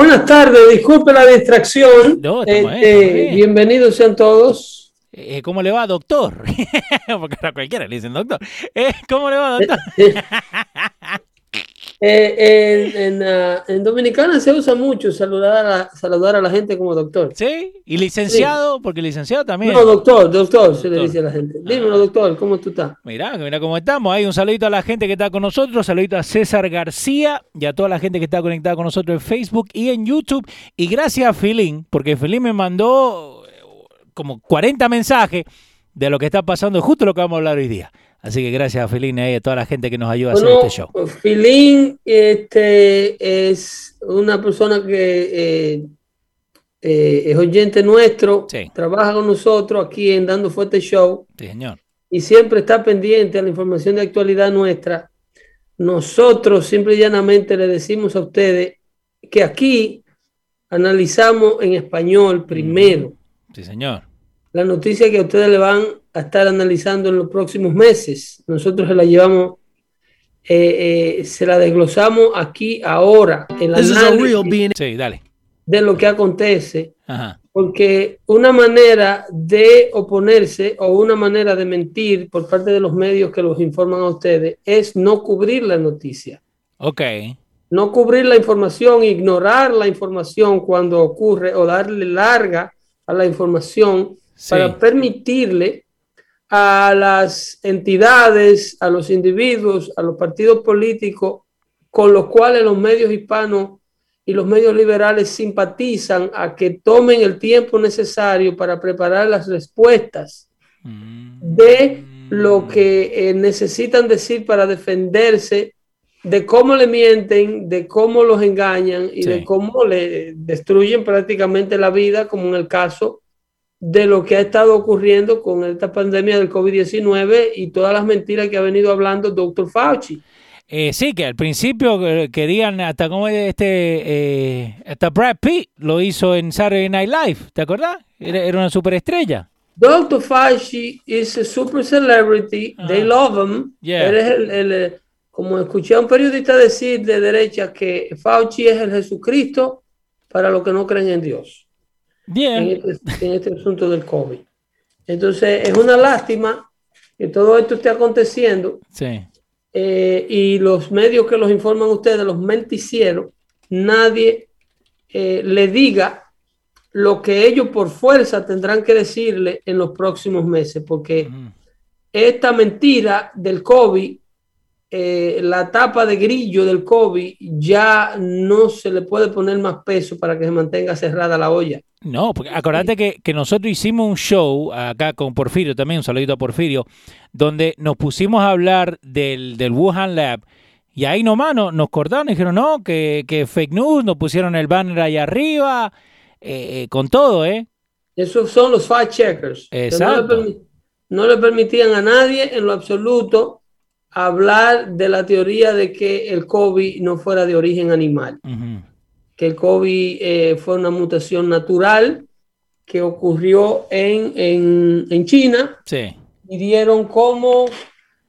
Buenas tardes, disculpe la distracción. No, Este, bien. bienvenidos sean todos. Eh, ¿Cómo le va, doctor? Porque a cualquiera le dicen doctor. Eh, ¿Cómo le va, doctor? Eh, en, en, ah, en Dominicana se usa mucho saludar a la, saludar a la gente como doctor. ¿Sí? ¿Y licenciado? Porque licenciado también. No, doctor, doctor, se le dice a la gente. Dímelo, doctor, ¿cómo tú estás? Mirá, mira cómo estamos. Hay un saludito a la gente que está con nosotros, saludito a César García y a toda la gente que está conectada con nosotros en Facebook y en YouTube. Y gracias a Filín, porque Filín me mandó eh, como 40 mensajes de lo que está pasando, justo lo que vamos a hablar hoy día. Así que gracias a Filín y a toda la gente que nos ayuda a hacer este show. Filín este, es una persona que eh, eh, es oyente nuestro, Sí. trabaja con nosotros aquí en Dando Fuerte Show. Sí, señor. y siempre está pendiente a la información de actualidad nuestra, nosotros simple y llanamente le decimos a ustedes que aquí analizamos en español primero Sí, señor. La noticia que a ustedes le van a estar analizando en los próximos meses. Nosotros se la llevamos, eh, eh, se la desglosamos aquí ahora, el This is a análisis real being. Sí, dale. de lo que acontece Ajá. porque una manera de oponerse o una manera de mentir por parte de los medios que los informan a ustedes es no cubrir la noticia, Ok. no cubrir la información, ignorar la información cuando ocurre o darle larga a la información Sí. para permitirle a las entidades, a los individuos, a los partidos políticos con los cuales los medios hispanos y los medios liberales simpatizan a que tomen el tiempo necesario para preparar las respuestas Mm. de lo que eh, necesitan decir para defenderse de cómo le mienten, de cómo los engañan y Sí. de cómo le destruyen prácticamente la vida, como en el caso de lo que ha estado ocurriendo con esta pandemia del COVID-19 y todas las mentiras que ha venido hablando Dr. Fauci. Eh, sí, que al principio eh, querían hasta como este, eh, hasta Brad Pitt lo hizo en Saturday Night Live, ¿te acordás? Era, era una superestrella. Dr. Fauci is a super celebrity. They love him. Yeah. Él es el, el, eh, como escuché a un periodista decir de derecha que Fauci es el Jesucristo para los que no creen en Dios en Bien. este, en este asunto del COVID. Entonces, es una lástima que todo esto esté aconteciendo Sí. eh, y los medios que los informan a ustedes, los menticieros, nadie eh, le diga lo que ellos por fuerza tendrán que decirle en los próximos meses, porque Mm. esta mentira del COVID, eh, la tapa de grillo del COVID, ya no se le puede poner más peso para que se mantenga cerrada la olla. No, porque acordate que, que nosotros hicimos un show acá con Porfirio también, un saludito a Porfirio, donde nos pusimos a hablar del, del Wuhan Lab y ahí nomás nos, nos cortaron y dijeron, no, que, que fake news, nos pusieron el banner ahí arriba, eh, eh, con todo, ¿eh? Esos son los fact checkers. Exacto. No le, no le permitían a nadie en lo absoluto hablar de la teoría de que el COVID no fuera de origen animal, que el COVID eh, fue una mutación natural que ocurrió en, en, en China Sí, y dieron como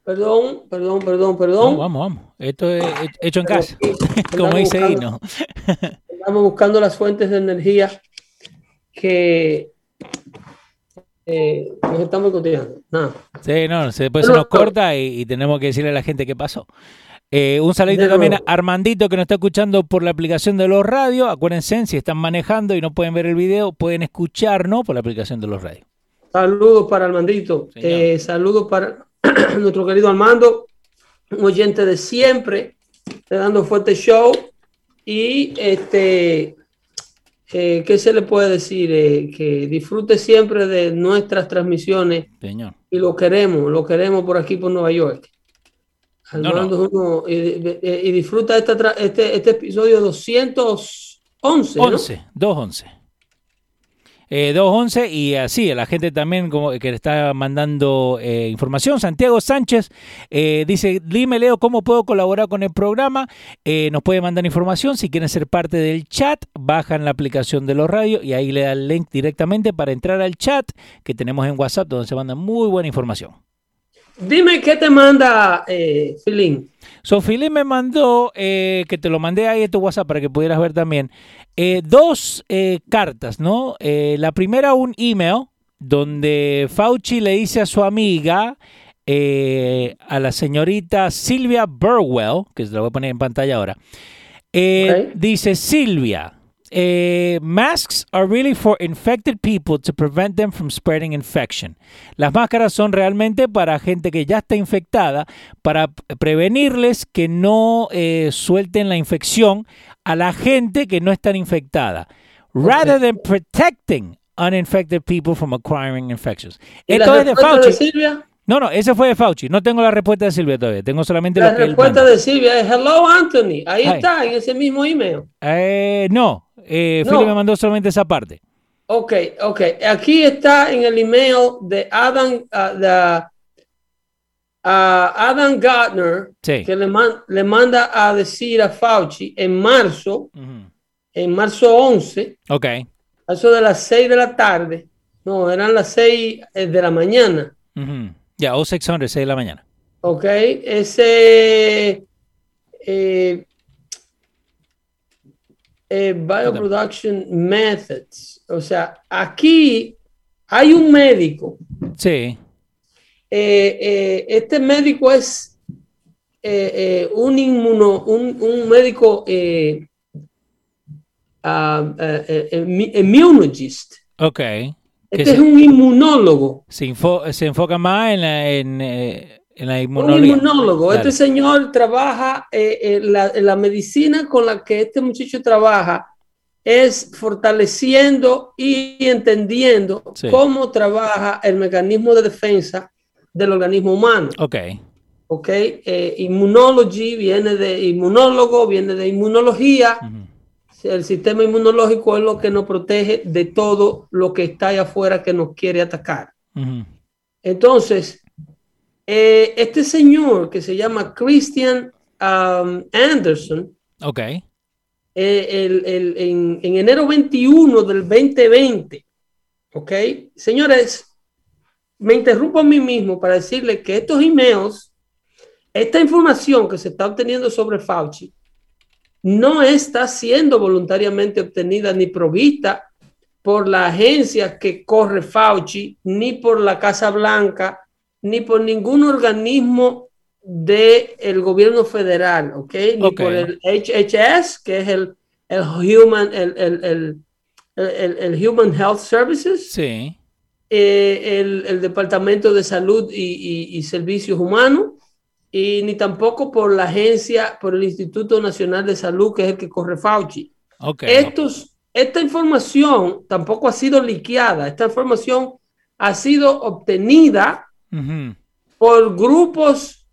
Perdón, perdón, perdón, perdón. vamos, vamos. Esto es hecho en casa, como dice Ino. Estamos buscando las fuentes de energía que eh, nos estamos cotidiando. Nada. Sí, no, después se nos corta y, tenemos que decirle a la gente qué pasó. Eh, un saludito también a Armandito que nos está escuchando por la aplicación de los radios. Acuérdense, si están manejando y no pueden ver el video, pueden escucharnos por la aplicación de los radios. Saludos para Armandito. Eh, saludos para nuestro querido Armando, un oyente de siempre, te dando fuerte show. Y este, eh, ¿qué se le puede decir? Eh, que disfrute siempre de nuestras transmisiones. Señor. Y lo queremos, lo queremos por aquí, por Nueva York. y, disfruta este, este episodio 211. 11, 211. 211 eh, y así, la gente también como que le está mandando eh, información. Santiago Sánchez eh, dice, dime Leo, ¿cómo puedo colaborar con el programa? nos puede mandar información. Si quieren ser parte del chat, bajan la aplicación de los radios y ahí le da el link directamente para entrar al chat que tenemos en WhatsApp donde se manda muy buena información. Dime qué te manda Filín. Sofilín me mandó, que te lo mandé ahí en tu WhatsApp para que pudieras ver también, eh, dos eh, cartas, ¿no? Eh, la primera, un email donde Fauci le dice a su amiga, a la señorita Silvia Burwell, que se la voy a poner en pantalla ahora, dice Silvia. Masks are really for infected people to prevent them from spreading infection. Las máscaras son realmente para gente que ya está infectada, para prevenirles que no suelten la infección a la gente que no está infectada, rather than protecting uninfected people from acquiring infections. Esto es de Fauci. Silvia? No, no, ese fue de Fauci. No tengo la respuesta de Silvia todavía. Tengo solamente la respuesta de Silvia es Hello Anthony. Ahí está, en ese mismo email. Eh, no, eh, me mandó solamente esa parte. Ok, ok. Aquí está en el email de Adam, uh, de, a Adam Gardner, que le, le, manda a decir a Fauci en marzo, en marzo 11, okay. a eso de las 6 de la tarde, no, eran las 6 eh, de la mañana. Ya, o 600, 6 de la mañana. Ok, ese eh, eh, Bioproduction Methods, o sea, aquí hay un médico. Sí eh, este médico es un inmuno, un, médico uh, immunologist. Ok. Este es un inmunólogo. Se, enfoca más en la, en, inmunología. Un inmunólogo. Este señor trabaja en la, medicina con la que este muchacho trabaja es fortaleciendo y entendiendo cómo trabaja el mecanismo de defensa del organismo humano. Ok. Ok. Eh, immunology viene de inmunólogo, viene de inmunología. El sistema inmunológico es lo que nos protege de todo lo que está allá afuera que nos quiere atacar. Entonces, eh, este señor que se llama Christian um, Anderson. Ok. Eh, en, en enero 21 del 2020. Ok. Señores, me interrumpo a mí mismo para decirle que estos emails, esta información que se está obteniendo sobre Fauci, no está siendo voluntariamente obtenida ni provista por la agencia que corre Fauci, ni por la Casa Blanca, ni por ningún organismo del gobierno federal, ¿ok? Ni por el HHS, que es el, el Human, el, el, el, Human Health Services. Sí. Eh, el, Departamento de Salud y, Servicios Humanos, y ni tampoco por la agencia, por el Instituto Nacional de Salud, que es el que corre Fauci. Estos, esta información tampoco ha sido liqueada, esta información ha sido obtenida por grupos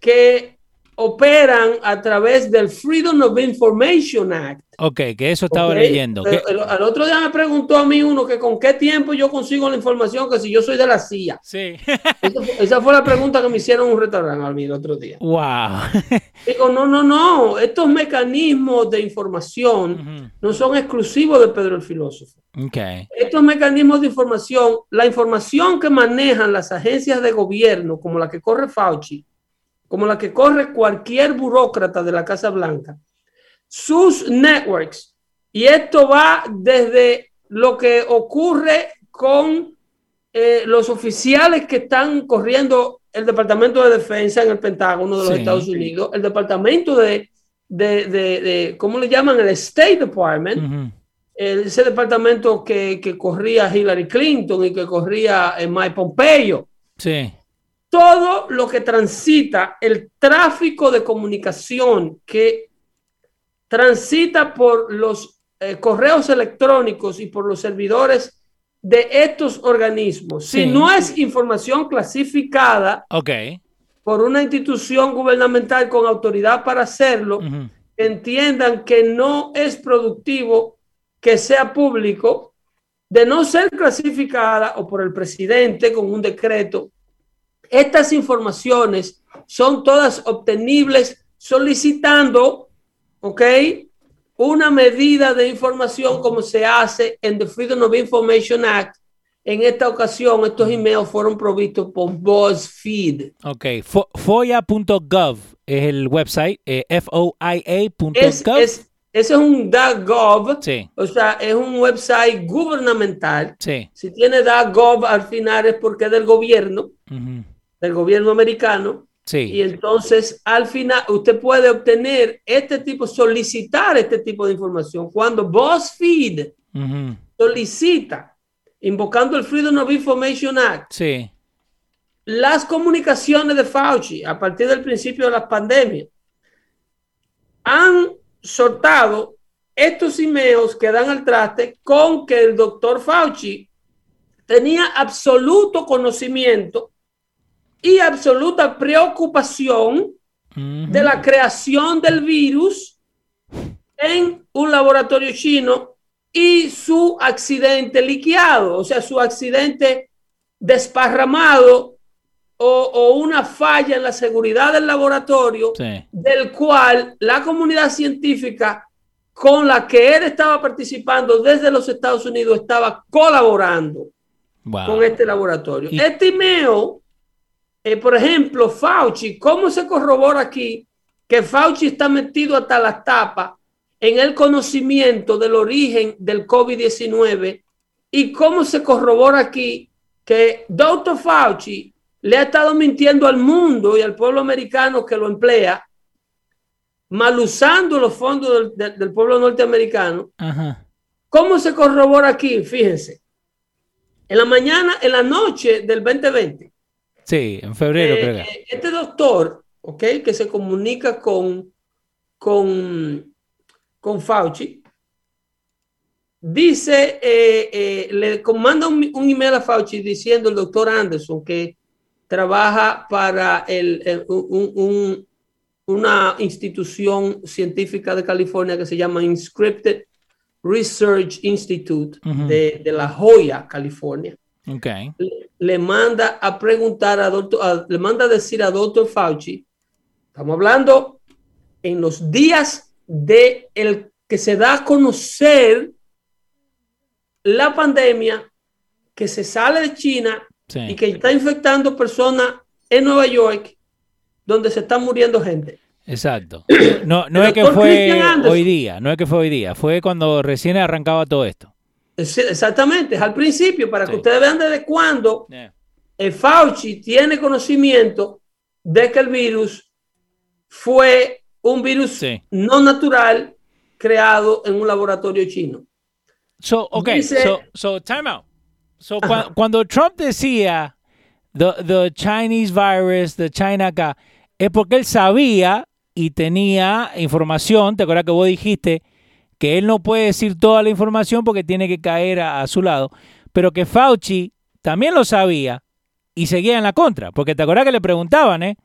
que operan a través del Freedom of Information Act. Ok, que eso estaba leyendo. al otro día me preguntó a mí uno que con qué tiempo yo consigo la información que si yo soy de la CIA. Sí. esa, fue, la pregunta que me hicieron en un restaurante a mí el otro día. Wow. Digo, no, no, no. Estos mecanismos de información no son exclusivos de Pedro el filósofo. Okay. Estos mecanismos de información, la información que manejan las agencias de gobierno, como la que corre Fauci, como la que corre cualquier burócrata de la Casa Blanca, sus networks, y esto va desde lo que ocurre con eh, los oficiales que están corriendo el Departamento de Defensa en el Pentágono de los Sí. Estados Unidos, el Departamento de, de, de- de- ¿cómo le llaman? El State Department, ese departamento que, que corría Hillary Clinton y que corría eh, Mike Pompeo. Sí. Todo lo que transita, el tráfico de comunicación que transita por los eh, correos electrónicos y por los servidores de estos organismos, Sí. si no es información clasificada por una institución gubernamental con autoridad para hacerlo, entiendan que no es productivo que sea público, de no ser clasificada o por el presidente con un decreto. Estas informaciones son todas obtenibles solicitando, ¿ok? Una medida de información como se hace en the Freedom of Information Act. En esta ocasión, estos emails fueron provistos por BuzzFeed. Ok. Fo- FOIA.gov es el website. eh, FOIA.gov. Es, es, ese es un .gov, Sí. o sea, es un website gubernamental. Sí. Si tiene .gov al final es porque es del gobierno, Ujú. Del gobierno americano. Y Sí. entonces al final usted puede obtener este tipo, solicitar este tipo de información. Cuando BuzzFeed solicita, invocando el Freedom of Information Act, Sí. las comunicaciones de Fauci a partir del principio de la pandemia han soltado estos emails que dan al traste con que el doctor Fauci tenía absoluto conocimiento y absoluta preocupación de la creación del virus en un laboratorio chino y su accidente liqueado, o sea, su accidente desparramado o, o una falla en la seguridad del laboratorio Sí. del cual la comunidad científica con la que él estaba participando desde los Estados Unidos estaba colaborando Wow. con este laboratorio. Y- Este email, eh, por ejemplo, Fauci, ¿cómo se corrobora aquí que Fauci está metido hasta las tapas en el conocimiento del origen del COVID-19? ¿Y cómo se corrobora aquí que Dr. Fauci le ha estado mintiendo al mundo y al pueblo americano que lo emplea, mal usando los fondos del- del- del pueblo norteamericano? Ajá. ¿Cómo se corrobora aquí? Fíjense. En la mañana, en la noche del 2020, Sí, en febrero eh, creo que. eh, este doctor, ¿ok? Que se comunica con, con, con Fauci, dice, eh, eh, le manda un, un email a Fauci diciendo el doctor Anderson que trabaja para el, el- un- un- una institución científica de California que se llama Inscripted Research Institute de, de La Joya, California. Ok. Le, le manda a preguntar a doctor, a- le manda a decir a doctor Fauci, estamos hablando en los días de el que se da a conocer la pandemia que se sale de China Sí. y que está infectando personas en Nueva York donde se está muriendo gente. Exacto. No, no es que fue hoy día, no es que fue hoy día, fue cuando recién arrancaba todo esto. Exactamente, es al principio, para que ustedes vean desde cuándo el Fauci tiene conocimiento de que el virus fue un virus Sí. no natural creado en un laboratorio chino. So, ok, Dice- so, so time out. So, Ajá. cuando Trump decía the, the Chinese virus, the China acá, es porque él sabía y tenía información, te acuerdas que vos dijiste que él no puede decir toda la información porque tiene que caer a, a su lado, pero que Fauci también lo sabía y seguía en la contra, porque te acuerdas que le preguntaban, ¿eh?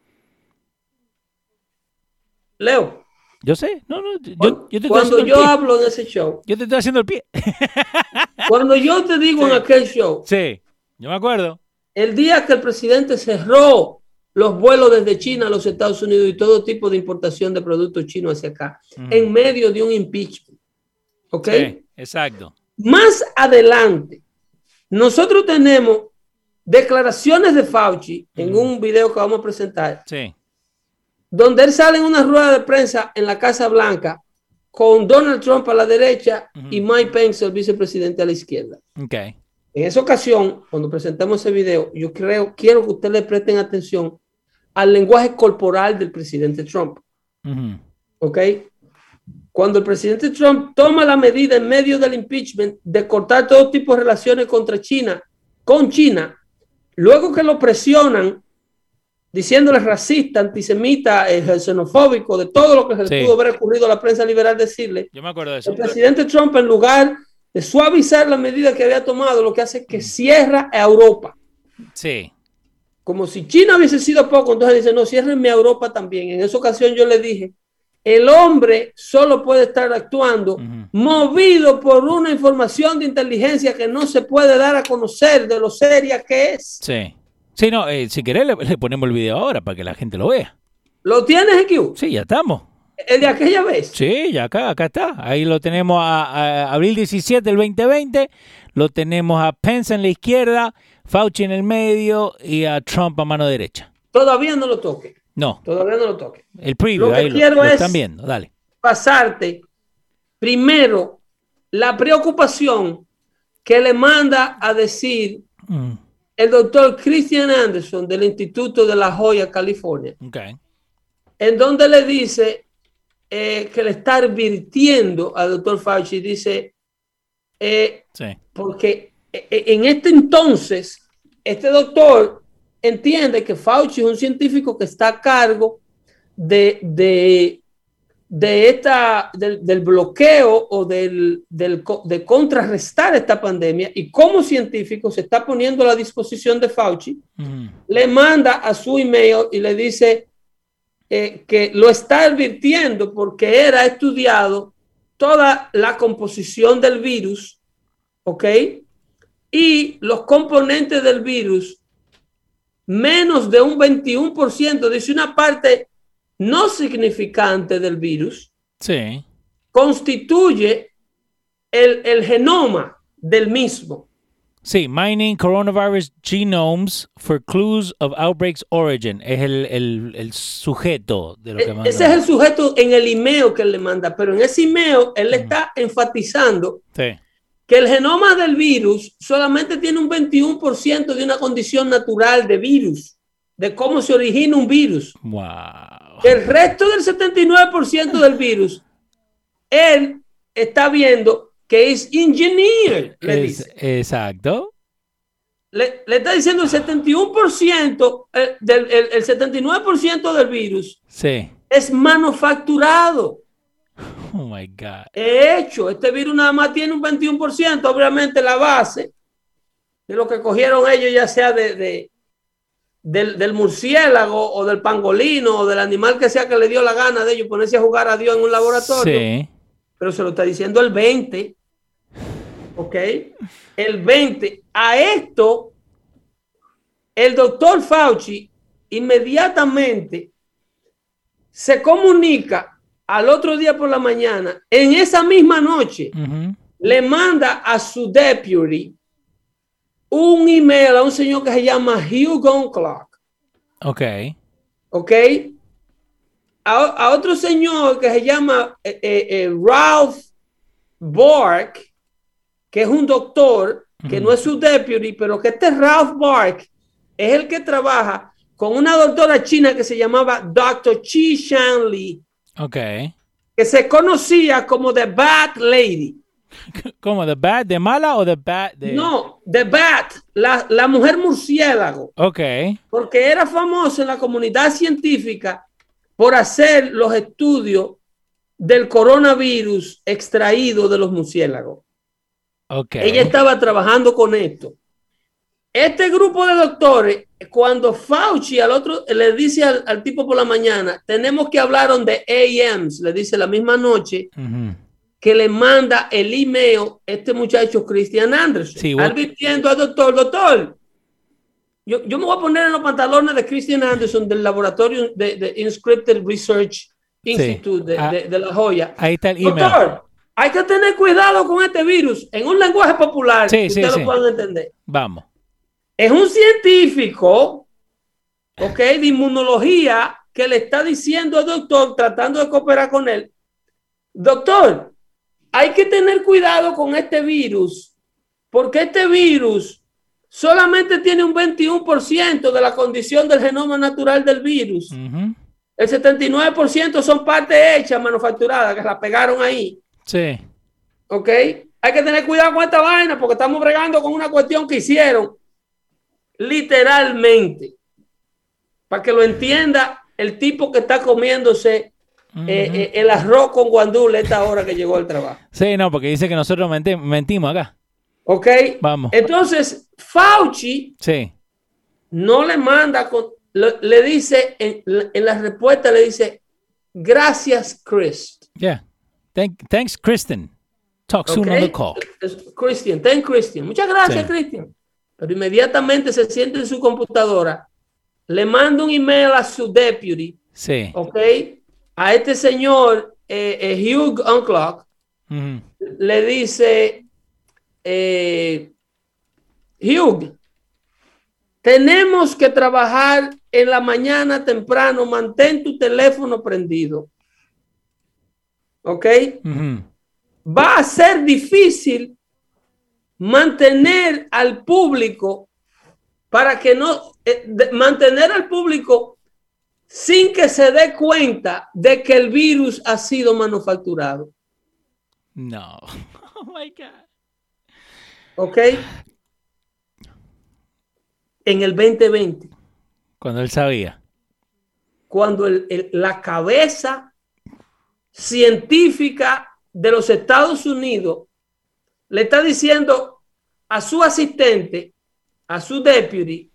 Leo, Yo sé, no, no, yo, yo te estoy cuando yo hablo en ese show, Yo te estoy haciendo el pie. cuando yo te digo en aquel show, Sí, yo me acuerdo. el día que el presidente cerró los vuelos desde China a los Estados Unidos y todo tipo de importación de productos chinos hacia acá, en medio de un impeachment. ¿Ok? Sí, exacto. Más adelante, nosotros tenemos declaraciones de Fauci en Ujú. un video que vamos a presentar, Sí. donde él sale en una rueda de prensa en la Casa Blanca con Donald Trump a la derecha y Mike Pence, el vicepresidente, a la izquierda. Okay. En esa ocasión, cuando presentamos ese video, yo creo, quiero que ustedes le presten atención al lenguaje corporal del presidente Trump. ¿Ok? Cuando el presidente Trump toma la medida en medio del impeachment de cortar todo tipo de relaciones contra China, con China, luego que lo presionan diciéndole racista, antisemita, eh, xenofóbico, de todo lo que se pudo haber ocurrido a la prensa liberal decirle. Yo me acuerdo de eso. El presidente Trump, en lugar de suavizar la medida que había tomado, lo que hace es que cierra a Europa. Sí. Como si China hubiese sido poco, entonces dice, no, ciérrenme a Europa también. En esa ocasión yo le dije, el hombre solo puede estar actuando movido por una información de inteligencia que no se puede dar a conocer de lo seria que es. Sí. Sí, no, eh, si querés le, ponemos el video ahora para que la gente lo vea. ¿Lo tienes, EQ? Sí, ya estamos. ¿El de aquella vez? Sí, ya acá, acá está. Ahí lo tenemos a, abril 17 del 2020. Lo tenemos a Pence en la izquierda, Fauci en el medio y a Trump a mano derecha. Todavía no lo toque. No. Todavía no lo toque. El preview, lo ahí quiero lo, es están viendo. Dale. Pasarte primero la preocupación que le manda a decir Mm, el doctor Christian Anderson del Instituto de La Joya, California, okay. en donde le dice eh, que le está advirtiendo al doctor Fauci, dice, eh, Sí. porque eh, en este entonces, este doctor entiende que Fauci es un científico que está a cargo de, de, de esta, del, del bloqueo o del, del de contrarrestar esta pandemia y como científico se está poniendo a la disposición de Fauci Mm, le manda a su email y le dice eh, que lo está advirtiendo porque era estudiado toda la composición del virus, ¿ok? Y los componentes del virus, menos de un 21%, dice una parte no significante del virus, Sí. constituye el, el genoma del mismo. Sí, mining coronavirus genomes for clues of outbreaks origin. Es el, el, el sujeto de lo que E- manda. Ese es el sujeto en el email que él le manda, pero en ese email él le está enfatizando Sí. Que el genoma del virus solamente tiene un 21% de una condición natural de virus, de cómo se origina un virus. Wow. El resto del 79% del virus, él está viendo que es engineer, le Es- dice. exacto. Le, le está diciendo el 71%, eh, del, el, el 79% del virus Sí. es manufacturado. Oh my God. He hecho, este virus nada más tiene un 21%, obviamente la base de lo que cogieron ellos, ya sea de, de- del, del murciélago o del pangolino o del animal que sea que le dio la gana de ellos ponerse a jugar a Dios en un laboratorio, Sí. pero se lo está diciendo el 20, ¿ok? El 20. A esto, el doctor Fauci inmediatamente se comunica al otro día por la mañana, en esa misma noche, le manda a su deputy un email a un señor que se llama Hugh Gunlock, Ok. ¿ok? A, a otro señor que se llama eh, eh, eh, Ralph Bork, que es un doctor, que no es su deputy, pero que este Ralph Bork es el que trabaja con una doctora china que se llamaba Dr. Chi Shanli, Ok. que se conocía como The Bat Lady. ¿Cómo? ¿De bad? ¿De mala o de bad? De... No, The Bat, la, la mujer murciélago, Ok. porque era famosa en la comunidad científica por hacer los estudios del coronavirus extraído de los murciélagos. Ok. Ella estaba trabajando con esto. Este grupo de doctores, cuando Fauci al otro le dice al, al tipo por la mañana, tenemos que hablar de AMs, le dice la misma noche, que le manda el email este muchacho Christian Anderson, Sí, advirtiendo al doctor, doctor, yo, yo me voy a poner en los pantalones de Christian Anderson del laboratorio de, de Inscripted Research Institute de, Ah. de- de La Joya. Ahí está el email. Doctor, hay que tener cuidado con este virus en un lenguaje popular Sí, que ustedes lo puedan entender. Vamos. Es un científico, ok, de inmunología que le está diciendo al doctor, tratando de cooperar con él, doctor, hay que tener cuidado con este virus, porque este virus solamente tiene un 21% de la condición del genoma natural del virus. El 79% son partes hechas, manufacturadas, que la pegaron ahí. Sí. ¿Ok? Hay que tener cuidado con esta vaina porque estamos bregando con una cuestión que hicieron literalmente. Para que lo entienda el tipo que está comiéndose eh, eh, el arroz con guandule esta hora que llegó al trabajo. Sí, no, porque dice que nosotros mentimos acá. Ok. Vamos. Entonces, Fauci sí. no le manda, con, le, dice, en, la respuesta le dice, gracias, Chris. Yeah. thanks, Kristen. Talk soon on the call. Christian, thank Christian. Muchas gracias, Christian. Pero inmediatamente se siente en su computadora, le manda un email a su deputy. Sí. Ok. A este señor, eh, eh, Hugh Unclock, le dice, eh, Hugh, tenemos que trabajar en la mañana temprano, mantén tu teléfono prendido. ¿Ok? Va a ser difícil mantener al público para que no, eh, mantener al público sin que se dé cuenta de que el virus ha sido manufacturado. No. Oh my God. ¿Ok? En el 2020. Cuando él sabía. Cuando la cabeza científica de los Estados Unidos le está diciendo a su asistente, a su deputy,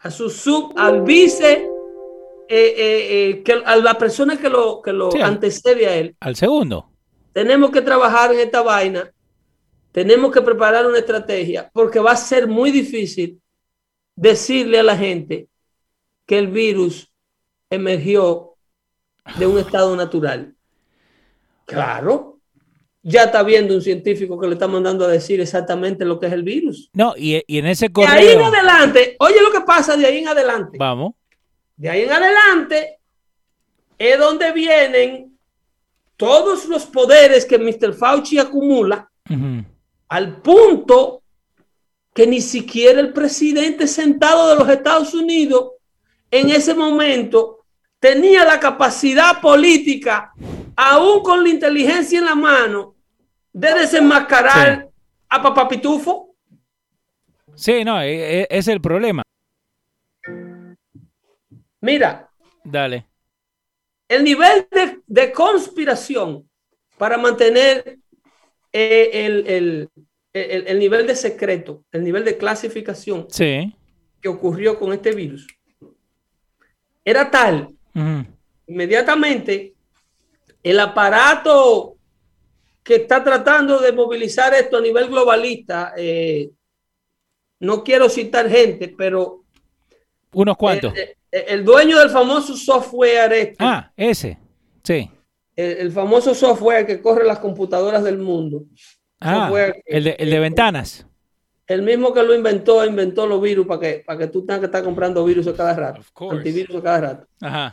a su sub, al vice, eh, eh, eh, que, a la persona que lo, que lo antecede a él. Al segundo. Tenemos que trabajar en esta vaina, tenemos que preparar una estrategia, porque va a ser muy difícil decirle a la gente que el virus emergió de un estado natural. Claro, ya está viendo un científico que le está mandando a decir exactamente lo que es el virus. No, y, en ese correo... De ahí en adelante, oye lo que pasa de ahí en adelante. Vamos. De ahí en adelante es donde vienen todos los poderes que Mr. Fauci acumula al punto que ni siquiera el presidente sentado de los Estados Unidos en ese momento tenía la capacidad política aún con la inteligencia en la mano, de desenmascarar a Papá Pitufo. Sí, no, e, e, es, el problema. Mira. Dale. El nivel de, conspiración para mantener eh, el, nivel de secreto, el nivel de clasificación sí. que ocurrió con este virus, era tal, inmediatamente el aparato que está tratando de movilizar esto a nivel globalista, eh, no quiero citar gente, pero... Unos cuantos. Eh, eh, el, dueño del famoso software este, Ah, ese, sí. El, famoso software que corre las computadoras del mundo. Ah, el, de, el de ventanas. El mismo que lo inventó, inventó los virus para que, para que tú tengas que estar comprando virus a cada rato. Antivirus a cada rato. Ajá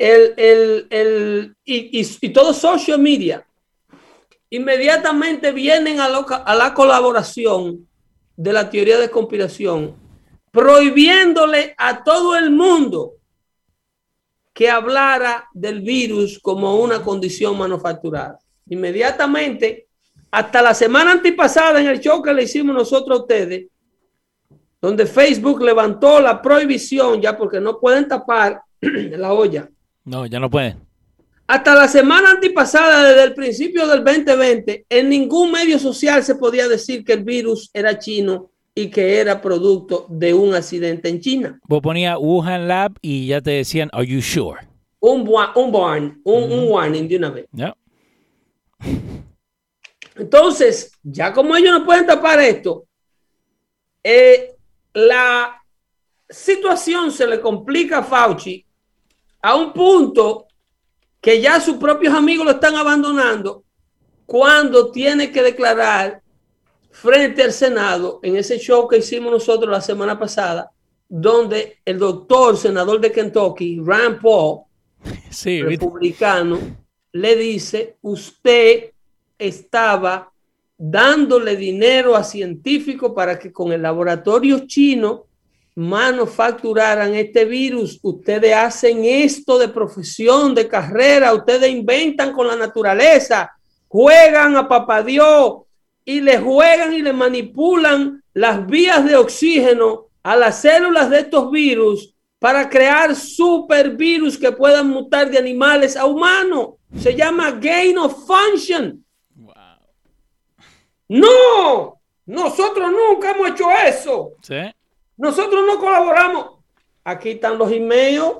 el, el, el y, y, todo social media inmediatamente vienen a, la colaboración de la teoría de conspiración, prohibiéndole a todo el mundo que hablara del virus como una condición manufacturada. Inmediatamente, hasta la semana antipasada en el show que le hicimos nosotros a ustedes, donde Facebook levantó la prohibición ya porque no pueden tapar la olla no, ya no puede. Hasta la semana antipasada, desde el principio del 2020, en ningún medio social se podía decir que el virus era chino y que era producto de un accidente en China. Vos ponías Wuhan Lab y ya te decían, ¿Are you sure? Un, un un, warning de una vez. Entonces, ya como ellos no pueden tapar esto, eh, la situación se le complica a Fauci a un punto que ya sus propios amigos lo están abandonando cuando tiene que declarar frente al Senado en ese show que hicimos nosotros la semana pasada donde el doctor, senador de Kentucky, Rand Paul, Sí, ¿viste? republicano, le dice, usted estaba dándole dinero a científicos para que con el laboratorio chino manufacturaran este virus. Ustedes hacen esto de profesión, de carrera, ustedes inventan con la naturaleza, juegan a papá Dios y le juegan y le manipulan las vías de oxígeno a las células de estos virus para crear supervirus que puedan mutar de animales a humanos. Se llama gain of function. No, nosotros nunca hemos hecho eso. Sí. Nosotros no colaboramos. Aquí están los emails.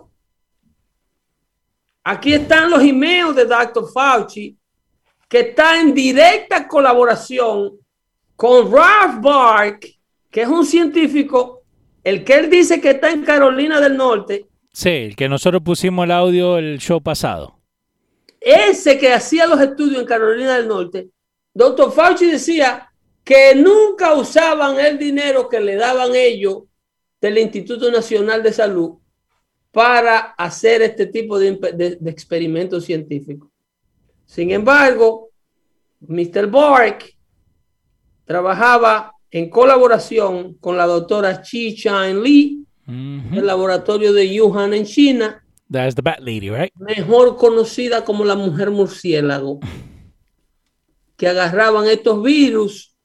Aquí están los emails de Dr. Fauci, que está en directa colaboración con Ralph Bark, que es un científico, el que él dice que está en Carolina del Norte, Sí, el que nosotros pusimos el audio el show pasado. ese que hacía los estudios en Carolina del Norte, Dr. Fauci decía que nunca usaban el dinero que le daban ellos del Instituto Nacional de Salud para hacer este tipo de, de- de experimentos científicos. Sin embargo, Mr. Bark trabajaba en colaboración con la doctora Chi Chan Lee Ujú. del laboratorio de Wuhan en China, That's the bat lady, right? mejor conocida como la mujer murciélago, que agarraban estos virus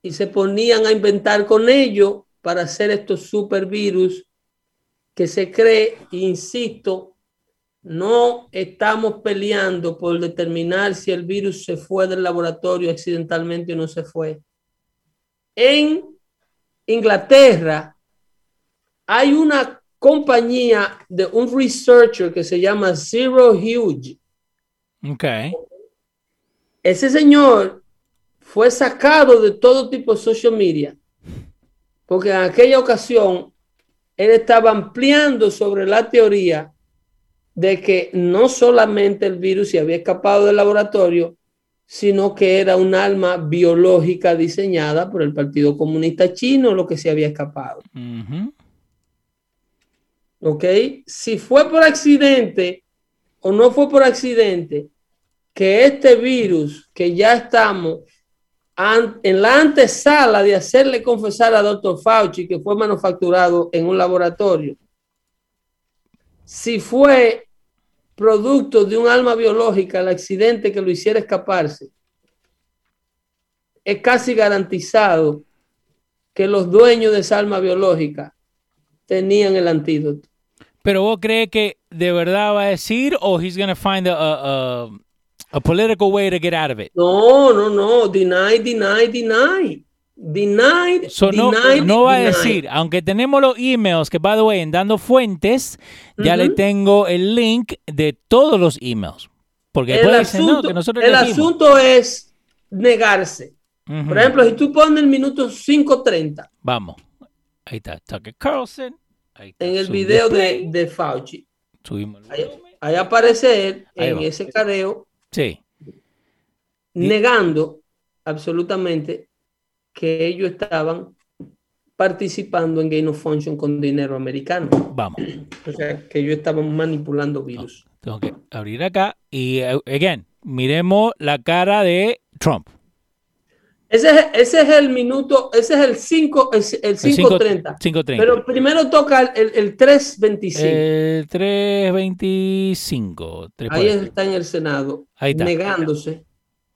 y se ponían a inventar con ellos para hacer estos supervirus que se cree, insisto, no estamos peleando por determinar si el virus se fue del laboratorio accidentalmente o no se fue. En Inglaterra hay una compañía de un researcher que se llama Zero Huge. Ok. Ese señor fue sacado de todo tipo de social media porque en aquella ocasión él estaba ampliando sobre la teoría de que no solamente el virus se había escapado del laboratorio, sino que era un arma biológica diseñada por el Partido Comunista Chino lo que se había escapado. ¿ok? Si fue por accidente o no fue por accidente, que este virus que ya estamos en la antesala de hacerle confesar a Dr. Fauci que fue manufacturado en un laboratorio, si fue producto de un alma biológica el accidente que lo hiciera escaparse, es casi garantizado que los dueños de esa alma biológica tenían el antídoto. Pero vos crees que de verdad va a decir o he's gonna find a, a, a, political way to get out of it? No, no, no. Deny, deny, deny. Denied, So, no, denied, no va a decir, aunque tenemos los emails, que by the way, en dando fuentes, ya le tengo el link de todos los emails. Porque El después dicen, no, asunto, que nosotros el asunto es negarse. Por ejemplo, si tú pones el minuto 5.30 Vamos. Ahí está Tucker Carlson. Ahí está en el video de, de Fauci, ahí, ahí aparece él Ahí en va. ese careo Sí. negando absolutamente que ellos estaban participando en Gain of Function con dinero americano. Vamos. O sea, que ellos estaban manipulando virus. Tengo que abrir acá. Y, eh, again, miremos la cara de Trump. Ese es, ese es el minuto, ese es el 5, el, el El cinco- 5.30. 5.30. Pero primero toca el, el 3.25. El 3.25. tres por Ahí está en el Senado, Ahí está. negándose.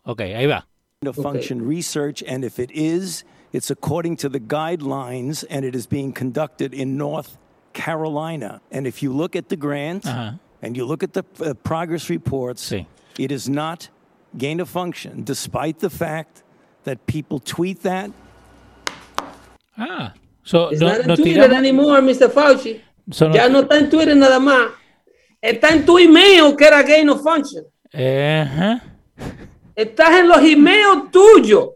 Ok, ahí va. Okay. function research, and if it is, it's according to the guidelines, and it is being conducted in North Carolina. And if you look at the grant and you look at the uh, progress reports, Sí. it is not gain of function, despite the fact that people tweet that. Ah. So, It's no, not in no Twitter tiramos- anymore, Mr. Fauci. so no- Ya no está en Twitter nada más. Está en tu email que era Gain of Function. Eh, ajá. Estás en los emails tuyos.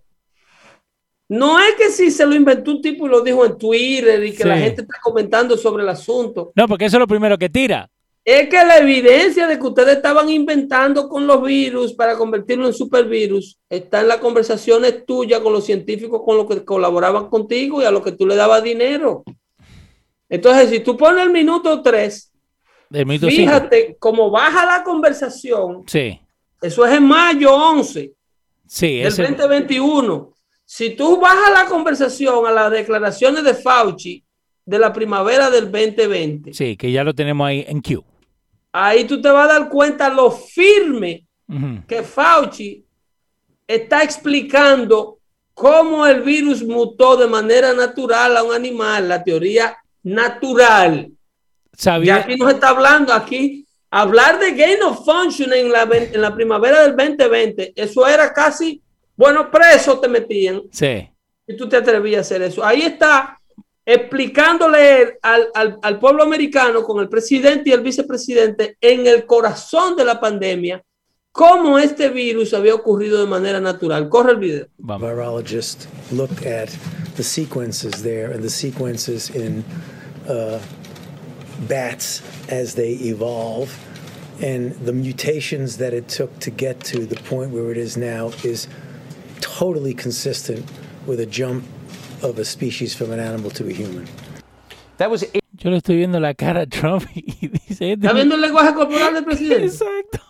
No es que si se lo inventó un tipo y lo dijo en Twitter y que Sí. la gente está comentando sobre el asunto. No, porque eso es lo primero que tira. Es que la evidencia de que ustedes estaban inventando con los virus para convertirlo en supervirus está en las conversaciones tuyas con los científicos con los que colaboraban contigo y a los que tú le dabas dinero. Entonces, si tú pones el minuto 3, Del minuto cinco. fíjate cómo baja la conversación. Sí, Eso es en mayo 11 sí, del ese- 2021. Si tú bajas la conversación a las declaraciones de Fauci de la primavera del 2020, sí, que ya lo tenemos ahí en Q. ahí tú te vas a dar cuenta lo firme que Fauci está explicando cómo el virus mutó de manera natural a un animal, la teoría natural. Ya Sabía, aquí nos está hablando, aquí, hablar de gain of function en la, en la primavera del 2020, eso era casi, bueno, preso te metían. Sí, y tú te atrevías a hacer eso. Ahí está explicándole al, al- al pueblo americano con el presidente y el vicepresidente en el corazón de la pandemia cómo este virus había ocurrido de manera natural. Corre el video. vamos. virologist looked at the sequences there and the sequences in uh, bats as they evolve and the mutations that it took to get to the point where it is now is totally consistent with a jump of a species from an animal to a human. That was Yo le estoy viendo la cara a Trump y dice... este- ¿Está viendo el lenguaje corporal del presidente? Exacto.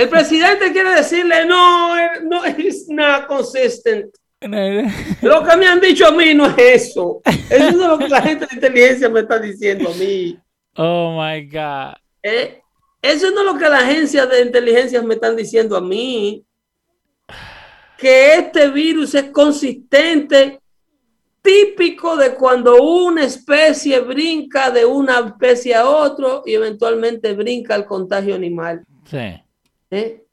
El presidente quiere decirle, no, no, it's not consistent. Lo que me han dicho a mí no es eso. Eso es lo que la gente de inteligencia me está diciendo a mí. Oh my God. Eh, eso no es lo que las agencias de inteligencia me están diciendo a mí. Que este virus es consistente, típico de cuando una especie brinca de una especie a otro y eventualmente brinca el contagio animal. Sí. ¿eh?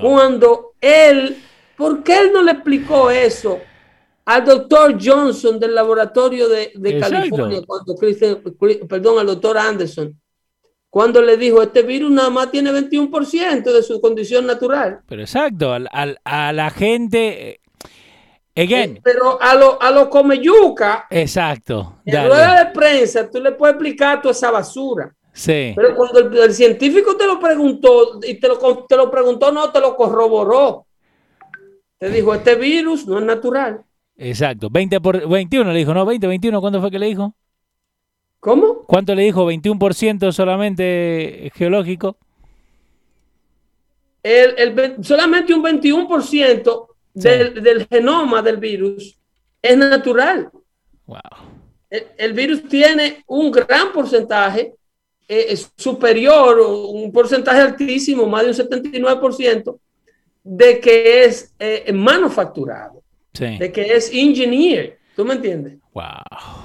Cuando él, ¿por qué él no le explicó eso al doctor Johnson del laboratorio de. California, cuando Christian- Chris- perdón, al doctor Anderson, cuando le dijo, este virus nada más tiene 21% de su condición natural? Pero exacto, al, al- a la gente... eh, Again, Eh, pero a lo, a lo come yuca, exacto. en rueda de prensa, tú le puedes explicar toda esa basura. Sí. Pero cuando el, el científico te lo preguntó y te lo, te lo preguntó, no te lo corroboró. Te dijo, este virus no es natural. Exacto. 20 por 21 le dijo, no, 20, 21, ¿cuánto fue que le dijo? ¿Cómo? ¿Cuánto le dijo? 21% solamente geológico. El, solamente un 21% del, del genoma del virus es natural. Wow. El, el virus tiene un gran porcentaje, eh, es superior, un porcentaje altísimo, más de un 79%, de que es eh, manufacturado, Sí. de que es engineer. ¿Tú me entiendes? Wow.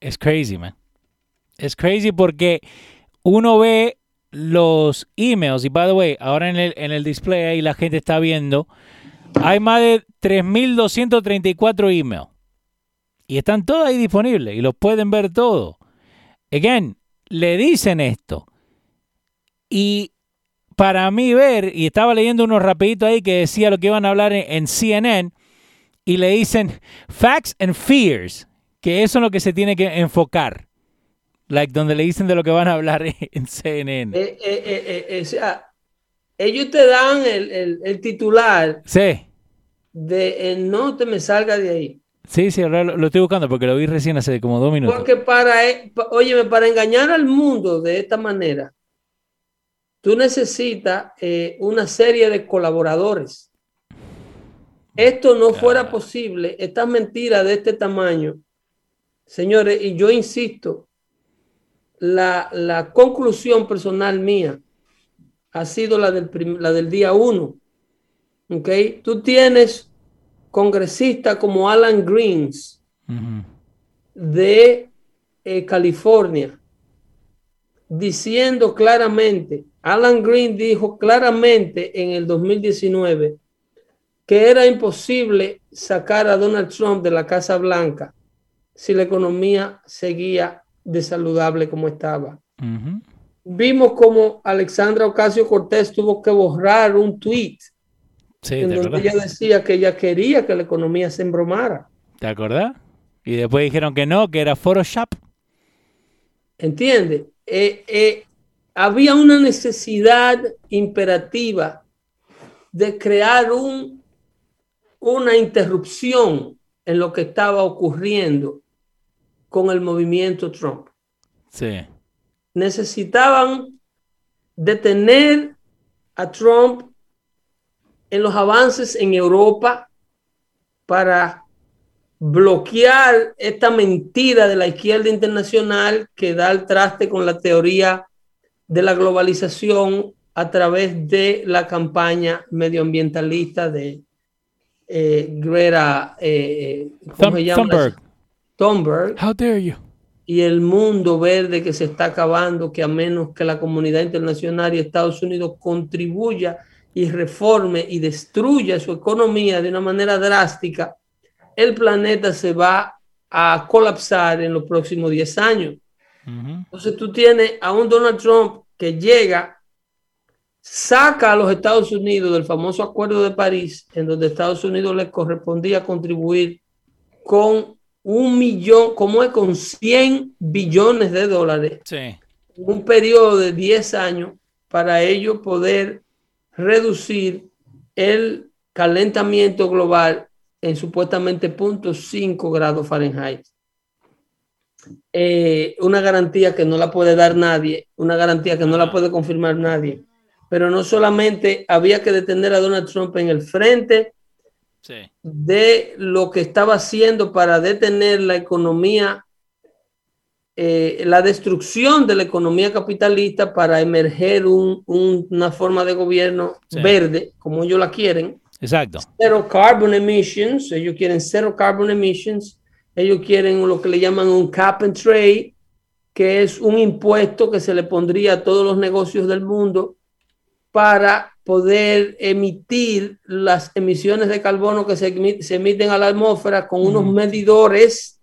Es crazy, man. Es crazy porque uno ve los emails y, by the way, ahora en el, en el display ahí la gente está viendo, hay más de 3.234 emails. Y están todos ahí disponibles y los pueden ver todos. Again, le dicen esto. Y para mí ver, y estaba leyendo unos rapiditos ahí que decía lo que iban a hablar en, en CNN, y le dicen facts and fears, que eso es lo que se tiene que enfocar. Like donde le dicen de lo que van a hablar en CNN. Eh, eh, eh, o sea, ellos te dan el, el- el titular Sí, de no te me salga de ahí. sí, sí, ahora lo, lo estoy buscando porque lo vi recién hace como dos minutos. Porque para, pa- óyeme, para engañar al mundo de esta manera, tú necesitas eh, una serie de colaboradores. Esto no fuera posible, estas mentiras de este tamaño, señores, y yo insisto, la, la conclusión personal mía ha sido la del, la del día uno. ¿Ok? Tú tienes congresistas como Alan Greens, de eh, California diciendo claramente, Alan Green dijo claramente en el 2019 que era imposible sacar a Donald Trump de la Casa Blanca si la economía seguía de saludable como estaba. Vimos como Alexandra Ocasio Cortés tuvo que borrar un tweet Sí, en ¿te donde acordás? ella decía que ella quería que la economía se embromara. ¿Te acordás? Y después dijeron que no, que era Photoshop. ¿Entiende? Eh, eh, había una necesidad imperativa de crear un, una interrupción en lo que estaba ocurriendo con el movimiento Trump. Sí. Necesitaban detener a Trump en los avances en Europa para bloquear esta mentira de la izquierda internacional que da el traste con la teoría de la globalización a través de la campaña medioambientalista de eh, Greta eh, ¿cómo se llama? Thunberg. Thunberg How dare you? y el mundo verde que se está acabando, que a menos que la comunidad internacional y Estados Unidos contribuya y reforme y destruya su economía de una manera drástica, el planeta se va a colapsar en los próximos 10 años. Entonces tú tienes a un Donald Trump que llega, saca a los Estados Unidos del famoso Acuerdo de París, en donde Estados Unidos le correspondía contribuir con un millón, como es con 100 billones de dólares Sí. en un periodo de 10 años para ello poder reducir el calentamiento global en supuestamente 0.5 grados Fahrenheit. Eh, una garantía que no la puede dar nadie, una garantía que no la puede confirmar nadie. Pero no solamente había que detener a Donald Trump en el frente Sí. de lo que estaba haciendo para detener la economía, eh, la destrucción de la economía capitalista para emerger un- un- una forma de gobierno Sí. verde, como ellos la quieren. Exacto. Zero carbon emissions, ellos quieren cero carbon emissions, ellos quieren lo que le llaman un cap and trade, que es un impuesto que se le pondría a todos los negocios del mundo para poder emitir las emisiones de carbono que se, emi- se emiten a la atmósfera con unos medidores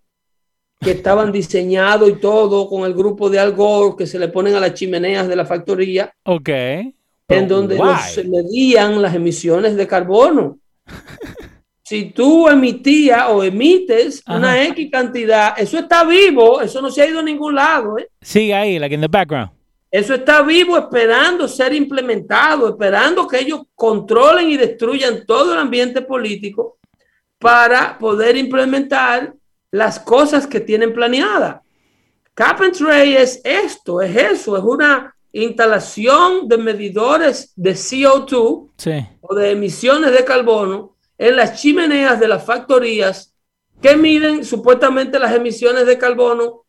que estaban diseñados y todo con el grupo de Al Gore que se le ponen a las chimeneas de la factoría Ok. en donde no se medían las emisiones de carbono. Si tú emitías o emites Ajá. una X cantidad, eso está vivo, eso no se ha ido a ningún lado. ¿eh? Sigue ahí, like in the background. Eso está vivo esperando ser implementado, esperando que ellos controlen y destruyan todo el ambiente político para poder implementar las cosas que tienen planeadas. Cap and trade es esto, es eso, es una instalación de medidores de CO2 Sí. o de emisiones de carbono en las chimeneas de las factorías que miden supuestamente las emisiones de carbono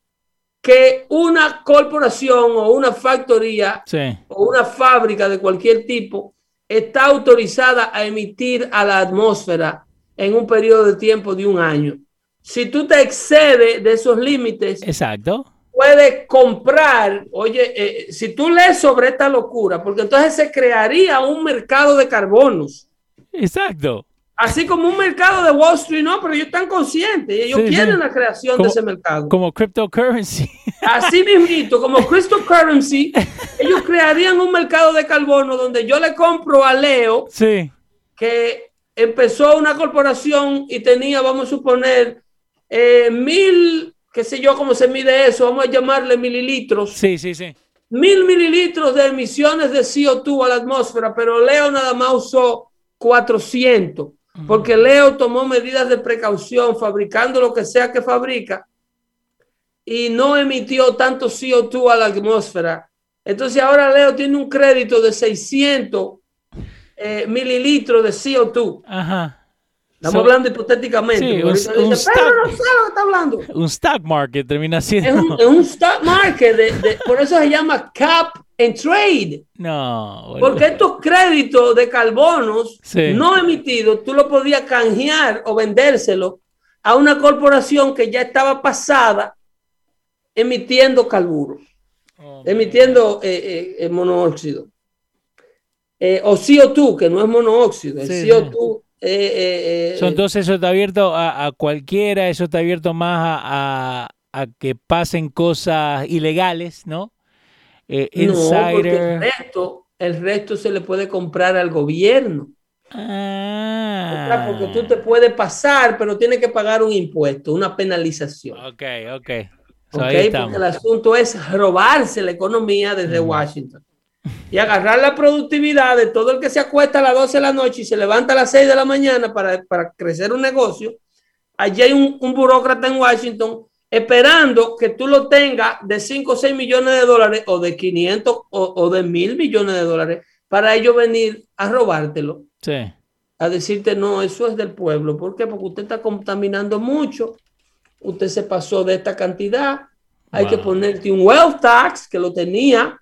que una corporación o una factoría Sí. o una fábrica de cualquier tipo está autorizada a emitir a la atmósfera en un periodo de tiempo de un año. Si tú te excedes de esos límites, Exacto. puedes comprar, oye, eh, si tú lees sobre esta locura, porque entonces se crearía un mercado de carbonos, Exacto. Así como un mercado de Wall Street, no, pero ellos están conscientes y ellos Sí, quieren sí. la creación Como- de ese mercado. Como cryptocurrency. Así mismito, como cryptocurrency, ellos crearían un mercado de carbono donde yo le compro a Leo, sí. que empezó una corporación y tenía, vamos a suponer, eh, mil, qué sé yo cómo se mide eso, vamos a llamarle mililitros, Sí, sí, sí. mil mililitros de emisiones de CO2 a la atmósfera, pero Leo nada más usó 400, porque Leo tomó medidas de precaución fabricando lo que sea que fabrica y no emitió tanto CO2 a la atmósfera. Entonces ahora Leo tiene un crédito de 600 eh, mililitros de CO2. Ajá. Estamos So- hablando hipotéticamente. Sí, un- dice, stock- no lo que está hablando. Un stock market termina siendo. Es un, es un stock market, de- de- por eso se llama cap and trade. No. boludo. Porque estos créditos de carbonos Sí. no emitidos, tú lo podías canjear o vendérselo a una corporación que ya estaba pasada emitiendo carburo, Oh, emitiendo eh, eh, eh, monóxido. Eh, o CO2, que no es monóxido, el Sí, sí. CO2. eh, eh, eh, So, entonces eso está abierto a, a cualquiera, eso está abierto más a, a- a que pasen cosas ilegales, ¿no? Eh, no, porque el resto, el resto se le puede comprar al gobierno. Ah. Porque tú te puedes pasar, pero tienes que pagar un impuesto, una penalización. Ok, ok. So, ¿ok? ahí Porque el asunto es robarse la economía desde Washington y agarrar la productividad de todo el que se acuesta a las 12 de la noche y se levanta a las 6 de la mañana para, para crecer un negocio, allí hay un, un burócrata en Washington esperando que tú lo tengas de 5 o 6 millones de dólares o de 500 o, o de mil millones de dólares para ellos venir a robártelo, Sí. a decirte, no, eso es del pueblo. ¿Por qué? Porque usted está contaminando mucho, usted se pasó de esta cantidad, hay que ponerte un wealth tax que lo tenía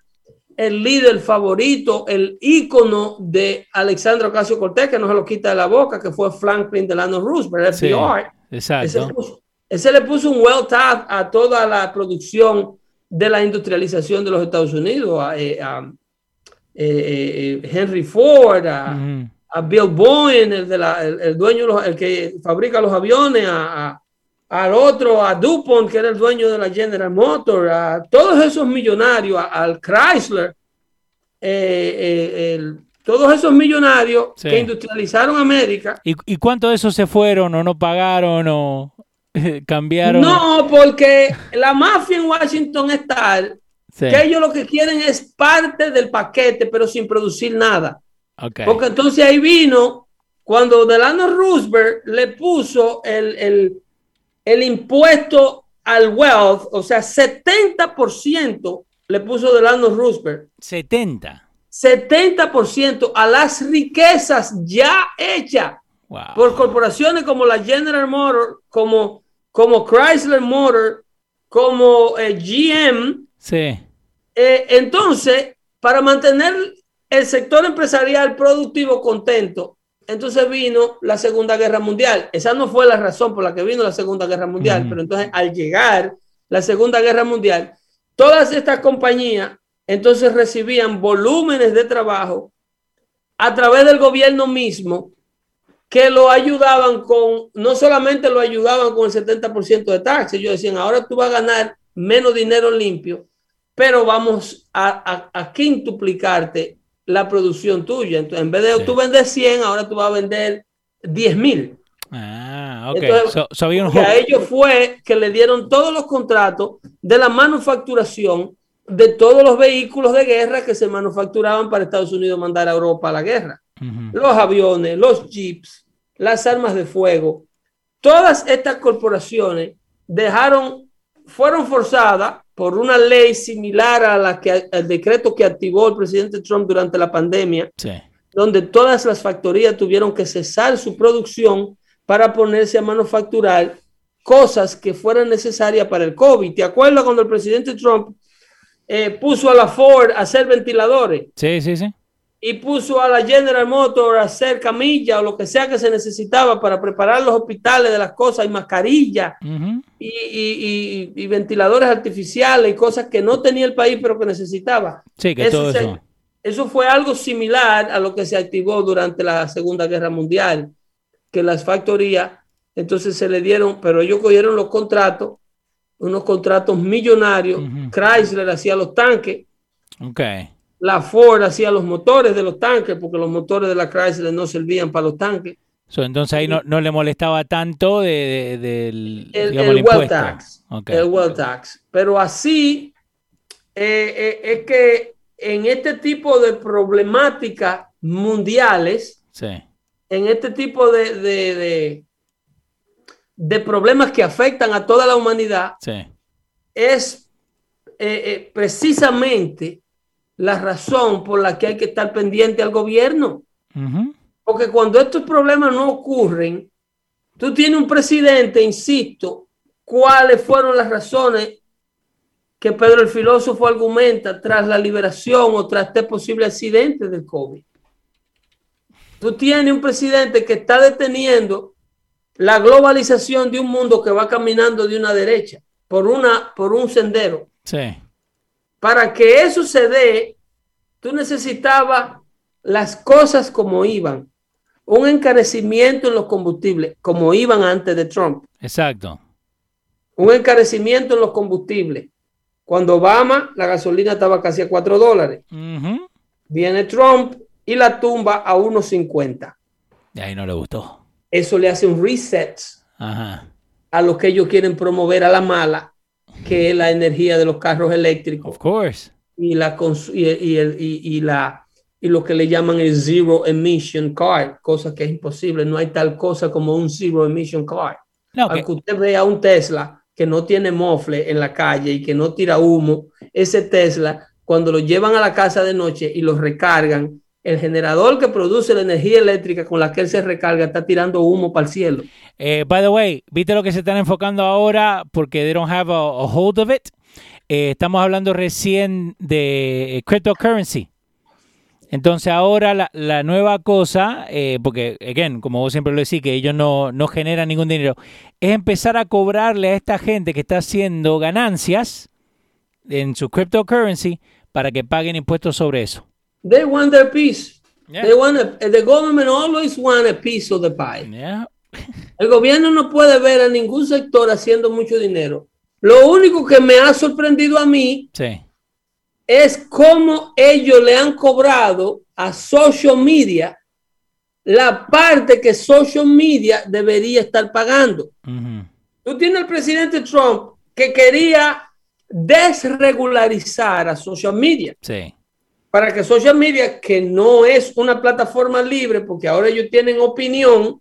el líder favorito, el ícono de Alexandra Ocasio Cortés, que no se lo quita de la boca, que fue Franklin Delano Roosevelt, Sí, FDR. Exacto. puso, ese le puso un well tap a toda la producción de la industrialización de los Estados Unidos, a, eh, a, eh, eh, Henry Ford, a, Bill Boeing, el, de la- el- el dueño, los- el que fabrica los aviones, a, al otro, a DuPont, que era el dueño de la General Motors, a todos esos millonarios, al Chrysler, eh, eh, el- todos esos millonarios Sí. que industrializaron América. ¿Y, ¿Y cuánto de esos se fueron o no pagaron o cambiaron? No, porque la mafia en Washington es tal Sí. que ellos lo que quieren es parte del paquete, pero sin producir nada. Ok. Porque entonces ahí vino cuando Delano Roosevelt le puso el, el- el impuesto al wealth, o sea, 70% le puso Delano Roosevelt, 70. 70% a las riquezas ya hechas Wow. por corporaciones como la General Motors, como, como Chrysler Motor, como eh, GM. Sí. Eh, entonces, para mantener el sector empresarial productivo contento, entonces vino la Segunda Guerra Mundial. Esa no fue la razón por la que vino la Segunda Guerra Mundial, pero entonces al llegar la Segunda Guerra Mundial, todas estas compañías entonces recibían volúmenes de trabajo a través del gobierno mismo que lo ayudaban con, no solamente lo ayudaban con el 70% de taxes, ellos decían, ahora tú vas a ganar menos dinero limpio, pero vamos a, a, a quintuplicarte la producción tuya. Entonces, en vez de Sí. tú vender 100, ahora tú vas a vender 10 mil. Ah, ok. Entonces, So- so un a ellos fue que le dieron todos los contratos de la manufacturación de todos los vehículos de guerra que se manufacturaban para Estados Unidos mandar a Europa a la guerra los aviones, los jeeps, las armas de fuego, todas estas corporaciones dejaron, fueron forzadas por una ley similar a la que el decreto que activó el presidente Trump durante la pandemia, Sí. donde todas las factorías tuvieron que cesar su producción para ponerse a manufacturar cosas que fueran necesarias para el COVID. ¿Te acuerdas cuando el presidente Trump eh, puso a la Ford a hacer ventiladores? Sí, sí, sí. Y puso a la General Motors a hacer camilla o lo que sea que se necesitaba para preparar los hospitales de las cosas y mascarillas y, y- y- y ventiladores artificiales y cosas que no tenía el país pero que necesitaba. Sí, que Eso todo se- eso. Eso fue algo similar a lo que se activó durante la Segunda Guerra Mundial, que las factorías entonces se le dieron, pero ellos cogieron los contratos, unos contratos millonarios. Chrysler hacía los tanques, Ok. La Ford hacía los motores de los tanques, porque los motores de la Chrysler no servían para los tanques. So, entonces ahí no, no le molestaba tanto de, de- del El, digamos, el el well tax. El well tax. Pero así eh, eh, es que en este tipo de problemáticas mundiales, Sí. en este tipo de, de, de- problemas que afectan a toda la humanidad, Sí. es eh, precisamente la razón por la que hay que estar pendiente al gobierno. Porque cuando estos problemas no ocurren, tú tienes un presidente, insisto, cuáles fueron las razones que Pedro el filósofo argumenta tras la liberación o tras este posible accidente del COVID. Tú tienes un presidente que está deteniendo la globalización de un mundo que va caminando de una derecha por, una, por un sendero. Sí. Para que eso se dé, tú necesitabas las cosas como iban. Un encarecimiento en los combustibles, como iban antes de Trump. Exacto. Un encarecimiento en los combustibles. Cuando Obama, la gasolina estaba casi a 4 dólares. Viene Trump y la tumba a 1.50. Y ahí no le gustó. Eso le hace un reset Ajá. a lo que ellos quieren promover a la mala, que es la energía de los carros eléctricos. Of course. y la cons- y, y el- y- y la y lo que le llaman el zero emission car, cosa que es imposible, no hay tal cosa como un zero emission car. No, al que- que usted vea un Tesla que no tiene mofle en la calle y que no tira humo, ese Tesla, cuando lo llevan a la casa de noche y lo recargan, el generador que produce la energía eléctrica con la que él se recarga está tirando humo para el cielo. Eh, by the way, ¿viste lo que se están enfocando ahora? Porque they don't have a, a hold of it. Eh, estamos hablando recién de eh, cryptocurrency. Entonces ahora la, nueva cosa, porque, again, como vos siempre lo decís, que ellos no, no generan ningún dinero, es empezar a cobrarle a esta gente que está haciendo ganancias en su cryptocurrency para que paguen impuestos sobre eso. They want their piece. Yeah. They want a- the government always want a piece of the pie. Yeah. El gobierno no puede ver a ningún sector haciendo mucho dinero. Lo único que me ha sorprendido a mí Sí. es cómo ellos le han cobrado a social media la parte que social media debería estar pagando. Ujú. Tú tienes al presidente Trump que quería desregularizar a social media Sí. Para que social media, que no es una plataforma libre, porque ahora ellos tienen opinión,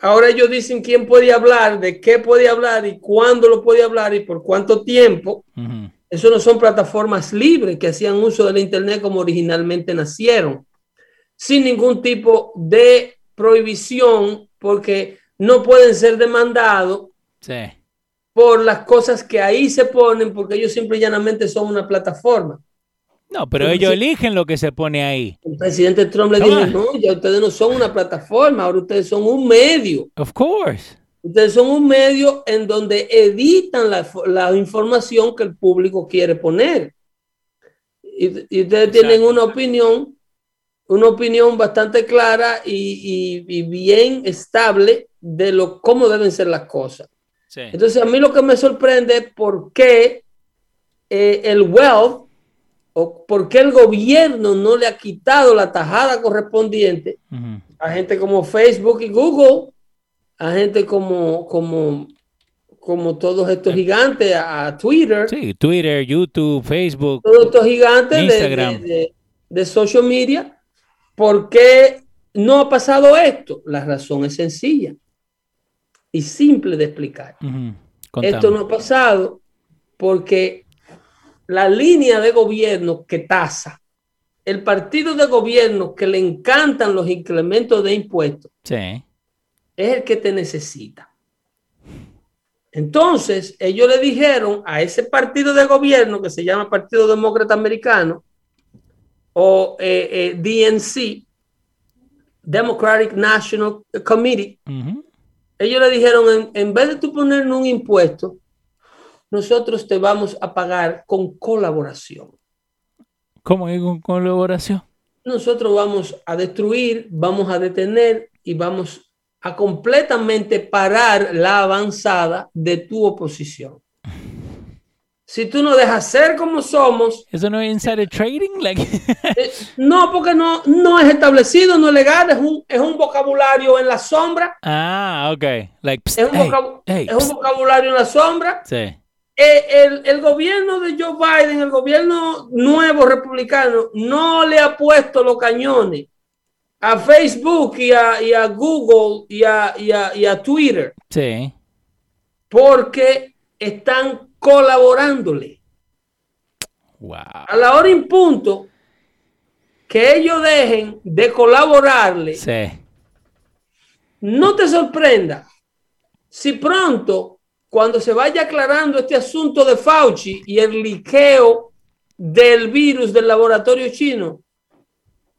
ahora ellos dicen quién puede hablar, de qué puede hablar y cuándo lo puede hablar y por cuánto tiempo. Ujú. Eso no son plataformas libres que hacían uso del Internet como originalmente nacieron, sin ningún tipo de prohibición, porque no pueden ser demandados Sí. por las cosas que ahí se ponen, porque ellos simple y llanamente son una plataforma. No, pero ellos eligen lo que se pone ahí. El presidente Trump le dijo, on. no, ya ustedes no son una plataforma, ahora ustedes son un medio. Of course. Ustedes son un medio en donde editan la, la información que el público quiere poner. Y, y ustedes tienen una opinión, una opinión bastante clara y, y- y bien estable de lo, cómo deben ser las cosas. Sí. Entonces, a mí lo que me sorprende es por qué eh, el wealth o por qué el gobierno no le ha quitado la tajada correspondiente a gente como Facebook y Google, a gente como, como, como todos estos gigantes, a, Twitter, Sí, Twitter, YouTube, Facebook. todos estos gigantes de, Instagram. de- de- de social media. ¿Por qué no ha pasado esto? La razón es sencilla y simple de explicar. Esto no ha pasado porque la línea de gobierno que tasa, el partido de gobierno que le encantan los incrementos de impuestos, Sí. es el que te necesita. Entonces, ellos le dijeron a ese partido de gobierno que se llama Partido Demócrata Americano o eh, eh, DNC, Democratic National Committee, ellos le dijeron, en, en vez de tú ponernos un impuesto, nosotros te vamos a pagar con colaboración. ¿Cómo que con colaboración? Nosotros vamos a destruir, vamos a detener y vamos a completamente parar la avanzada de tu oposición. Si tú no dejas ser como somos, ¿Eso no es insider trading? Like, eh, no, porque no, no es establecido, no es legal, es un, es un vocabulario en la sombra, ah, ok. Like, psst, es un, hey, hey, es un vocabulario en la sombra. Sí. Eh, el, el gobierno de Joe Biden, el gobierno nuevo republicano, no le ha puesto los cañones a Facebook y a, y a Google y a, y a- y a Twitter Sí. porque están colaborándole. Wow. A la hora en punto que ellos dejen de colaborarle, Sí. no te sorprenda si pronto, cuando se vaya aclarando este asunto de Fauci y el liqueo del virus del laboratorio chino,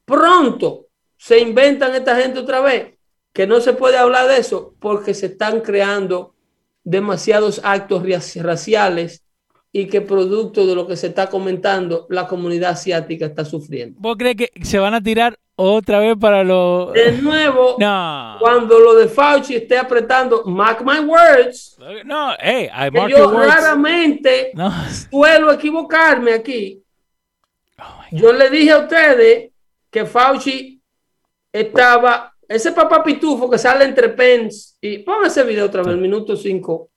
pronto se inventan esta gente otra vez, que no se puede hablar de eso porque se están creando demasiados actos raci- raciales y que producto de lo que se está comentando, la comunidad asiática está sufriendo. ¿Vos crees que se van a tirar otra vez para los... De nuevo, No. cuando lo de Fauci esté apretando, mark my words, No, hey, I que mark yo words. raramente No. suelo equivocarme aquí. Oh Yo le dije a ustedes que Fauci estaba, ese papá pitufo que sale entre Pence y pon ese video otra vez, el minuto 5.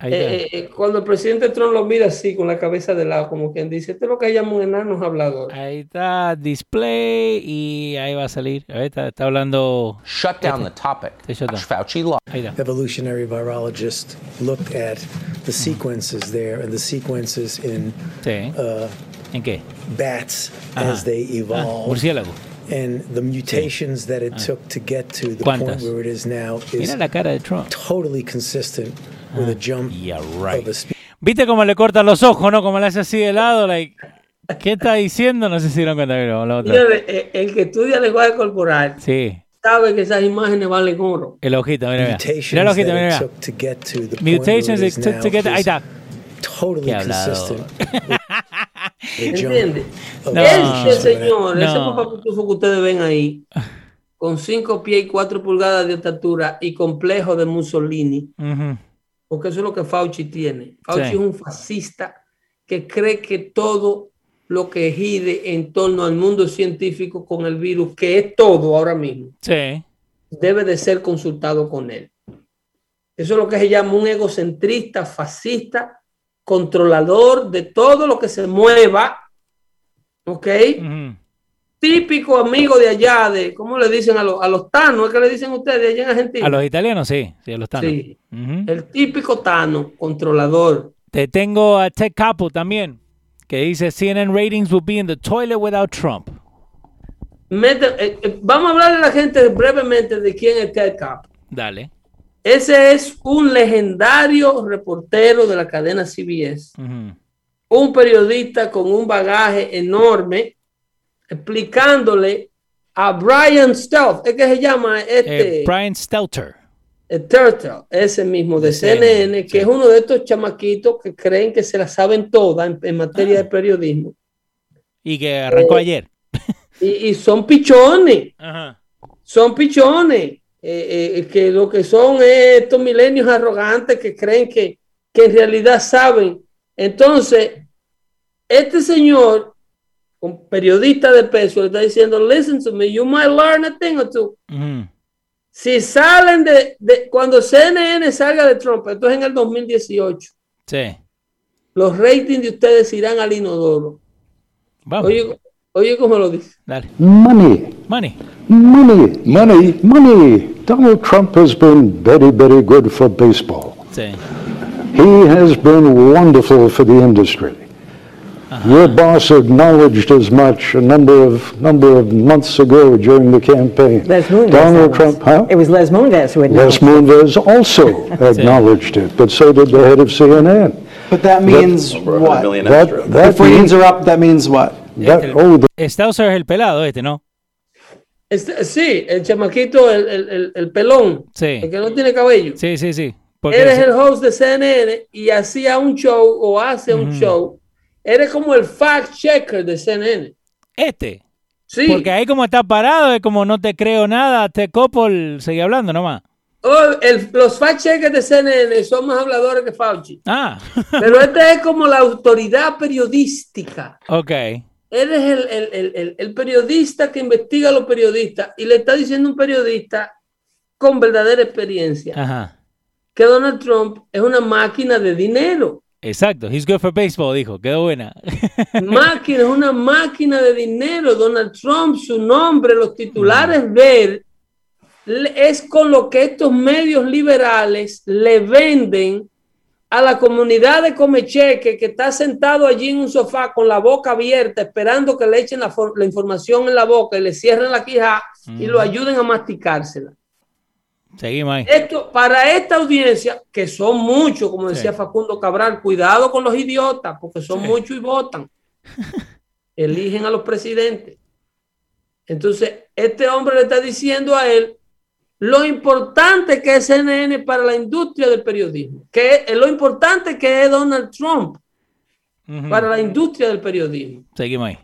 Eh, eh, cuando el presidente Trump lo mira así, con la cabeza de lado, como quien dice, este es lo que llama un enano hablador. Ahí está display y ahí va a salir. Ahí está, está hablando. shut down the topic. Shut. Fauci lied. Ahí está. Evolutionary virologist looked at the sequences there and the sequences in Sí. uh, ¿En qué? bats Ajá. as they Ah, evolved. murciélago. and the mutations that it took to get to the ¿Cuántas? point where it is now is Mira la cara de Trump. totally consistent with a jump Yeah, right. of a. ¿Viste cómo le cortan los ojos, no? Como le hace así de lado, like. ¿Qué está diciendo? No sé si dieron cuenta. Mira, la otra. Eh, el que estudia lenguaje corporal Sí, sabe que esas imágenes valen oro. el ojito, mira, mira. mutations Mira el ojito, mira, mira. to to Mutations it took now to get. Ahí is está. totally consistent ¿Entiendes? No. Ese señor, ese No. papá pitufo que ustedes ven ahí, con 5 pies y 4 pulgadas de estatura y complejo de Mussolini, Ujú. Porque eso es lo que Fauci tiene. Fauci Sí. es un fascista que cree que todo lo que gire en torno al mundo científico con el virus, que es todo ahora mismo, Sí. debe de ser consultado con él. Eso es lo que se llama un egocentrista, fascista, controlador de todo lo que se mueva. ¿Ok? Ujú. Típico amigo de allá, de, ¿cómo le dicen a, los a los tanos? ¿Es que le dicen ustedes allá en Argentina? A los italianos sí, sí, a los tanos. Sí. El típico tano, controlador. Te tengo a Ted Capo también, que dice CNN ratings will be in the toilet without Trump. Mete- eh, eh, vamos a hablar de la gente brevemente de quién es Ted Kapp. Dale. Ese es un legendario reportero de la cadena CBS. Un periodista con un bagaje enorme explicándole a Brian Stealth, es que se llama este Eh, Brian Stelter. eh, Turtle, ese mismo de De CNN, CNN, que sí. es uno de estos chamaquitos que creen que se la saben todas en, en materia Ah. de periodismo. Y que arrancó Eh, ayer. Y, y son pichones, Ajá. son pichones, eh, que lo que son es estos milenios arrogantes que creen que, que en realidad saben. Entonces, este señor, un periodista de peso, le está diciendo, listen to me, you might learn a thing or two. Si salen de, de- cuando CNN salga de Trump, esto es en el 2018, Sí. los ratings de ustedes irán al inodoro. Vamos. Oye, oye cómo lo dice. Dale. Money, Money. money, money, money. Donald Trump has been very, very good for baseball. Sí. He has been wonderful for the industry. Uh-huh. Your boss acknowledged as much a number of number of months ago during the campaign. Les Moonves. Donald Trump, huh? It was Les Moonves who acknowledged. Les. Moonves also acknowledged it, but so did the head of CNN. But that means what? That, that If we means, interrupt, that means what? that, oh, the Stauser es el pelado este, ¿no? Este, sí, el chamaquito, el, el- el- el pelón, Sí. el que no tiene cabello. Sí, sí, sí. Porque Él es el host de CNN y hacía un show o hace un show. Eres como el fact checker de CNN. este. Sí. Porque ahí como está parado, es como no te creo nada, te copo, el- sigue hablando nomás. Oh, el- los fact checkers de CNN son más habladores que Fauci. Ah, Pero este es como la autoridad periodística. ok. Él es el, el- el- el- el periodista que investiga a los periodistas y le está diciendo un periodista con verdadera experiencia Ajá. que Donald Trump es una máquina de dinero. Exacto. He's good for baseball, dijo. Quedó buena. máquina, es una máquina de dinero. Donald Trump, su nombre, los titulares de él, es con lo que estos medios liberales le venden a la comunidad de Comecheque que está sentado allí en un sofá con la boca abierta, esperando que le echen la, for- la información en la boca y le cierren la quija y lo ayuden a masticársela. Seguimos ahí. Esto, para esta audiencia, que son muchos, como decía Sí. Facundo Cabral, cuidado con los idiotas, porque son Sí. muchos y votan. Eligen a los presidentes. Entonces, este hombre le está diciendo a él lo importante que es CNN para la industria del periodismo, que es lo importante que es Donald Trump para la industria del periodismo. Seguimos ahí.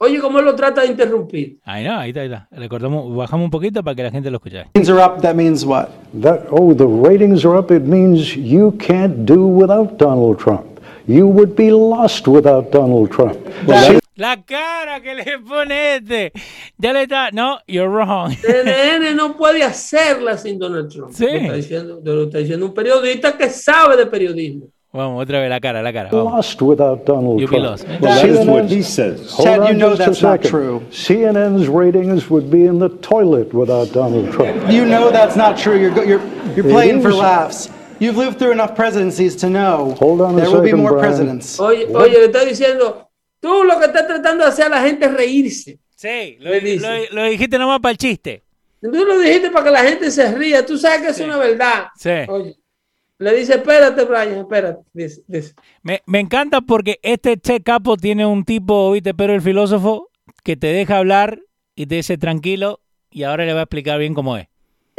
Oye, cómo él lo trata de interrumpir. Ahí no, ahí está, ahí está. Le cortamos, bajamos un poquito para que la gente lo escuche. Interrupt, that means what? That, oh, the ratings are up. It means you can't do without Donald Trump. You would be lost without Donald Trump. That- La cara que le pone este. Ya le está. No, you're wrong. CNN no puede hacerla sin Donald Trump. Sí. Lo está diciendo, lo está diciendo un periodista que sabe de periodismo. Vamos, otra vez la cara, la cara. Lost without Donald You'll be Trump. lost. Well, That is what CNN's he says. Hold Chad, on you know just a that's not second. true. CNN's ratings would be in the toilet without Donald Trump. You know that's not true. You're you're you're playing for laughs. You've lived through enough presidencies to know Hold on a there will be second, more Brian. presidents. Oye, oye, le está diciendo, tú lo que estás tratando de hacer a la gente es reírse. Sí, lo, lo- lo dijiste nomás para el chiste. Tú lo dijiste para que la gente se ría. Tú sabes que es una verdad. Sí. Oye, le dice, espérate, Brian, espérate. Dice, dice. Me, me encanta porque este Che Capo tiene un tipo, viste, pero el filósofo, que te deja hablar y te dice tranquilo y ahora le va a explicar bien cómo es.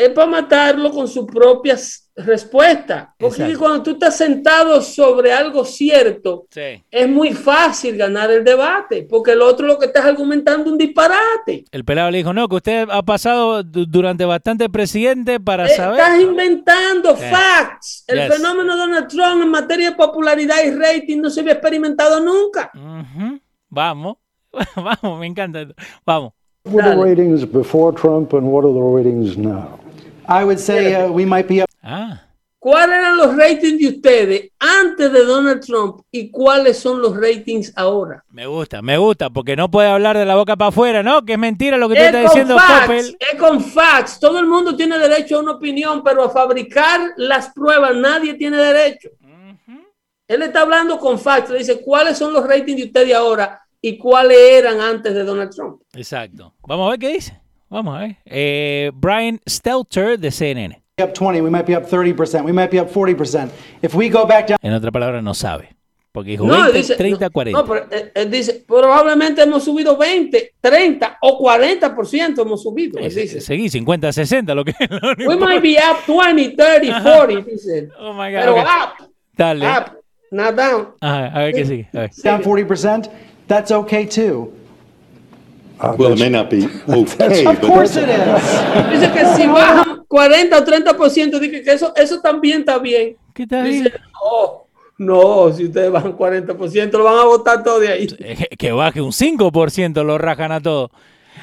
Es para matarlo con sus propias respuestas. Porque Exacto. cuando tú estás sentado sobre algo cierto, Sí. es muy fácil ganar el debate, porque el otro lo que está es argumentando un disparate. El pelado le dijo, no, que usted ha pasado du- durante bastante presidente para saber. Estás inventando Sí. facts. El Yes. fenómeno de Donald Trump en materia de popularidad y rating no se había experimentado nunca. Ujú. Vamos, vamos, me encanta. esto. Vamos. What are the ratings before Trump and what are the ratings now? I would say uh, we might be up Ah, ¿Cuáles eran los ratings de ustedes antes de Donald Trump y cuáles son los ratings ahora? me gusta, me gusta, porque no puede hablar de la boca para afuera, ¿no? Que es mentira lo que tú Es estás con diciendo, facts, Coppel. es con facts. Todo el mundo tiene derecho a una opinión, pero a fabricar las pruebas nadie tiene derecho. Él está hablando con facts. Le dice, ¿cuáles son los ratings de ustedes ahora y cuáles eran antes de Donald Trump? Exacto. Vamos a ver qué dice. Vamos a ver. Eh, Brian Stelter de CNN. up 20. We might be up 30%. We might be up 40%. If we go back down En otra palabra, no sabe. Porque dijo No, 20, dice, 30, no, 40. no, pero él, él dice, probablemente hemos subido 20, 30 o 40% hemos subido. Él Eh, dice, Seguí, 50, 60, lo que we importa. might be up 20, 30, 40, dice. Oh my God. Pero up, Dale. up, not down. Ajá, a ver qué sigue. A ver. down 40%, that's okay too. Well, it may not be okay, Of course it is. Dice que si bajan 40 o 30%, dice que eso, eso también está bien. ¿Qué tal? ahí? Dice, no, no, si ustedes bajan 40%, lo van a votar todo de ahí. Eh, Que baje un 5%, lo rajan a todo.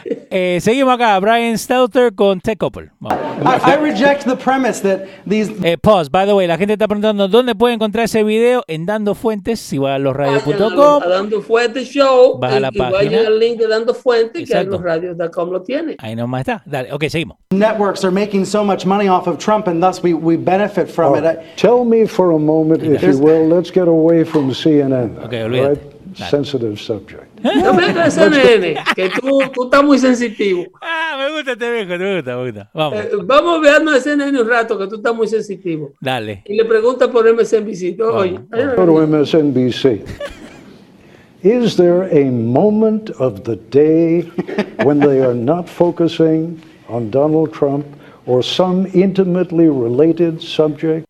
Eh, seguimos acá. Brian Stelter con Tech Couple. I, I reject the premise that these Eh, pause, by the way, la gente está preguntando dónde puede encontrar ese video en Dando Fuentes, si va a losradios.com. a Dando Fuente Show Baja la y página. al link de Dando Fuente que Exacto. en los radios.com lo tiene. Ahí nomás está. Dale, ok, seguimos. networks are making so much money off of Trump and thus we, we benefit from Oh, it. I, tell me for a moment, if you will, let's get away from CNN. Okay, all olvídate. right? Sensitive subject. No me entres CNN, que tú, tú estás muy sensitivo. Ah, me gusta este viejo, me gusta, me gusta. Vamos, Eh, vamos a vernos a CNN un rato, que tú estás muy sensitivo. dale. Y le pregunta por MSNBC. Oye, to MSNBC. Is there a moment of the day when they are not focusing on Donald Trump or some intimately related subject?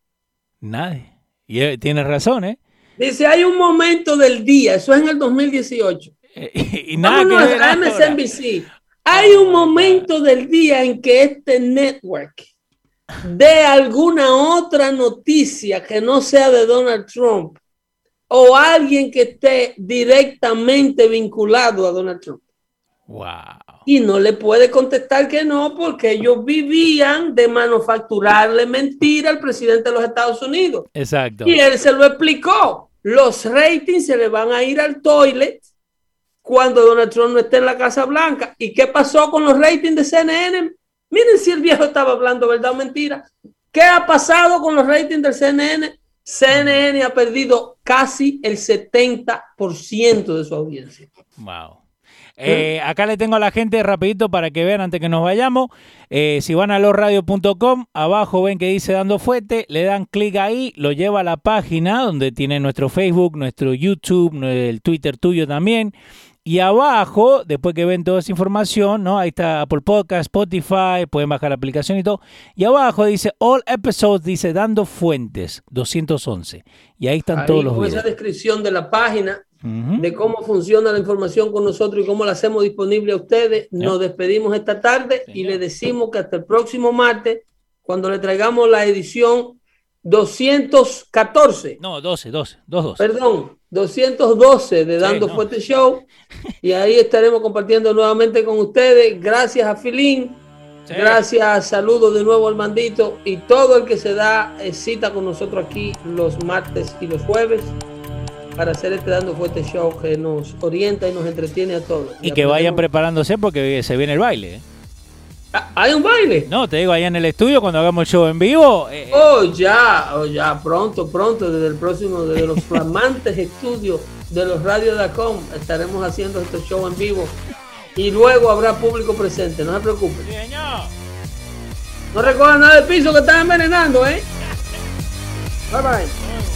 Nadie. Y eh, tienes razón, ¿eh? Dice, hay un momento del día, eso es en el 2018. Eh, y nada que Vámonos ver a. MSNBC. Hay un momento del día en que este network dé alguna otra noticia que no sea de Donald Trump o alguien que esté directamente vinculado a Donald Trump. Wow. Y no le puede contestar que no, porque ellos vivían de manufacturarle mentira al presidente de los Estados Unidos. Exacto. Y él se lo explicó. Los ratings se le van a ir al toilet cuando Donald Trump no esté en la Casa Blanca. ¿Y qué pasó con los ratings de CNN? Miren si el viejo estaba hablando verdad o mentira. ¿Qué ha pasado con los ratings del CNN? CNN ha perdido casi el 70% de su audiencia. Wow. Eh, acá le tengo a la gente rapidito para que vean antes que nos vayamos. Eh, si van a losradio.com, abajo ven que dice dando fuerte, le dan clic ahí, lo lleva a la página donde tiene nuestro Facebook, nuestro YouTube, el Twitter tuyo también. Y abajo, después que ven toda esa información, ¿no? Ahí está Apple Podcast, Spotify, pueden bajar la aplicación y todo. Y abajo dice All Episodes, dice Dando Fuentes, 211. Y ahí están Ahí, todos los con esa videos. descripción de la página, De cómo funciona la información con nosotros y cómo la hacemos disponible a ustedes. Nos despedimos esta tarde y le decimos que hasta el próximo martes, cuando le traigamos la edición 214, No, 12, 12, 2, 12. perdón, 212 de Dando no. Fuerte Show. Y ahí estaremos compartiendo nuevamente con ustedes. Gracias a Filín. Sí. Gracias, saludos de nuevo al mandito y todo el que se da eh, cita con nosotros aquí los martes y los jueves para hacer este Dando Fuerte Show que nos orienta y nos entretiene a todos. Y que vayan preparándose porque se viene el baile. ¿eh? Ah, ¿Hay un baile? No, te digo, allá en el estudio, cuando hagamos el show en vivo, eh, Oh, ya, oh, ya, pronto, pronto, desde el próximo, desde los flamantes estudios de los Radio.com estaremos haciendo este show en vivo y luego habrá público presente, no se preocupen. No recojan nada del piso que están envenenando, ¿eh? Bye bye.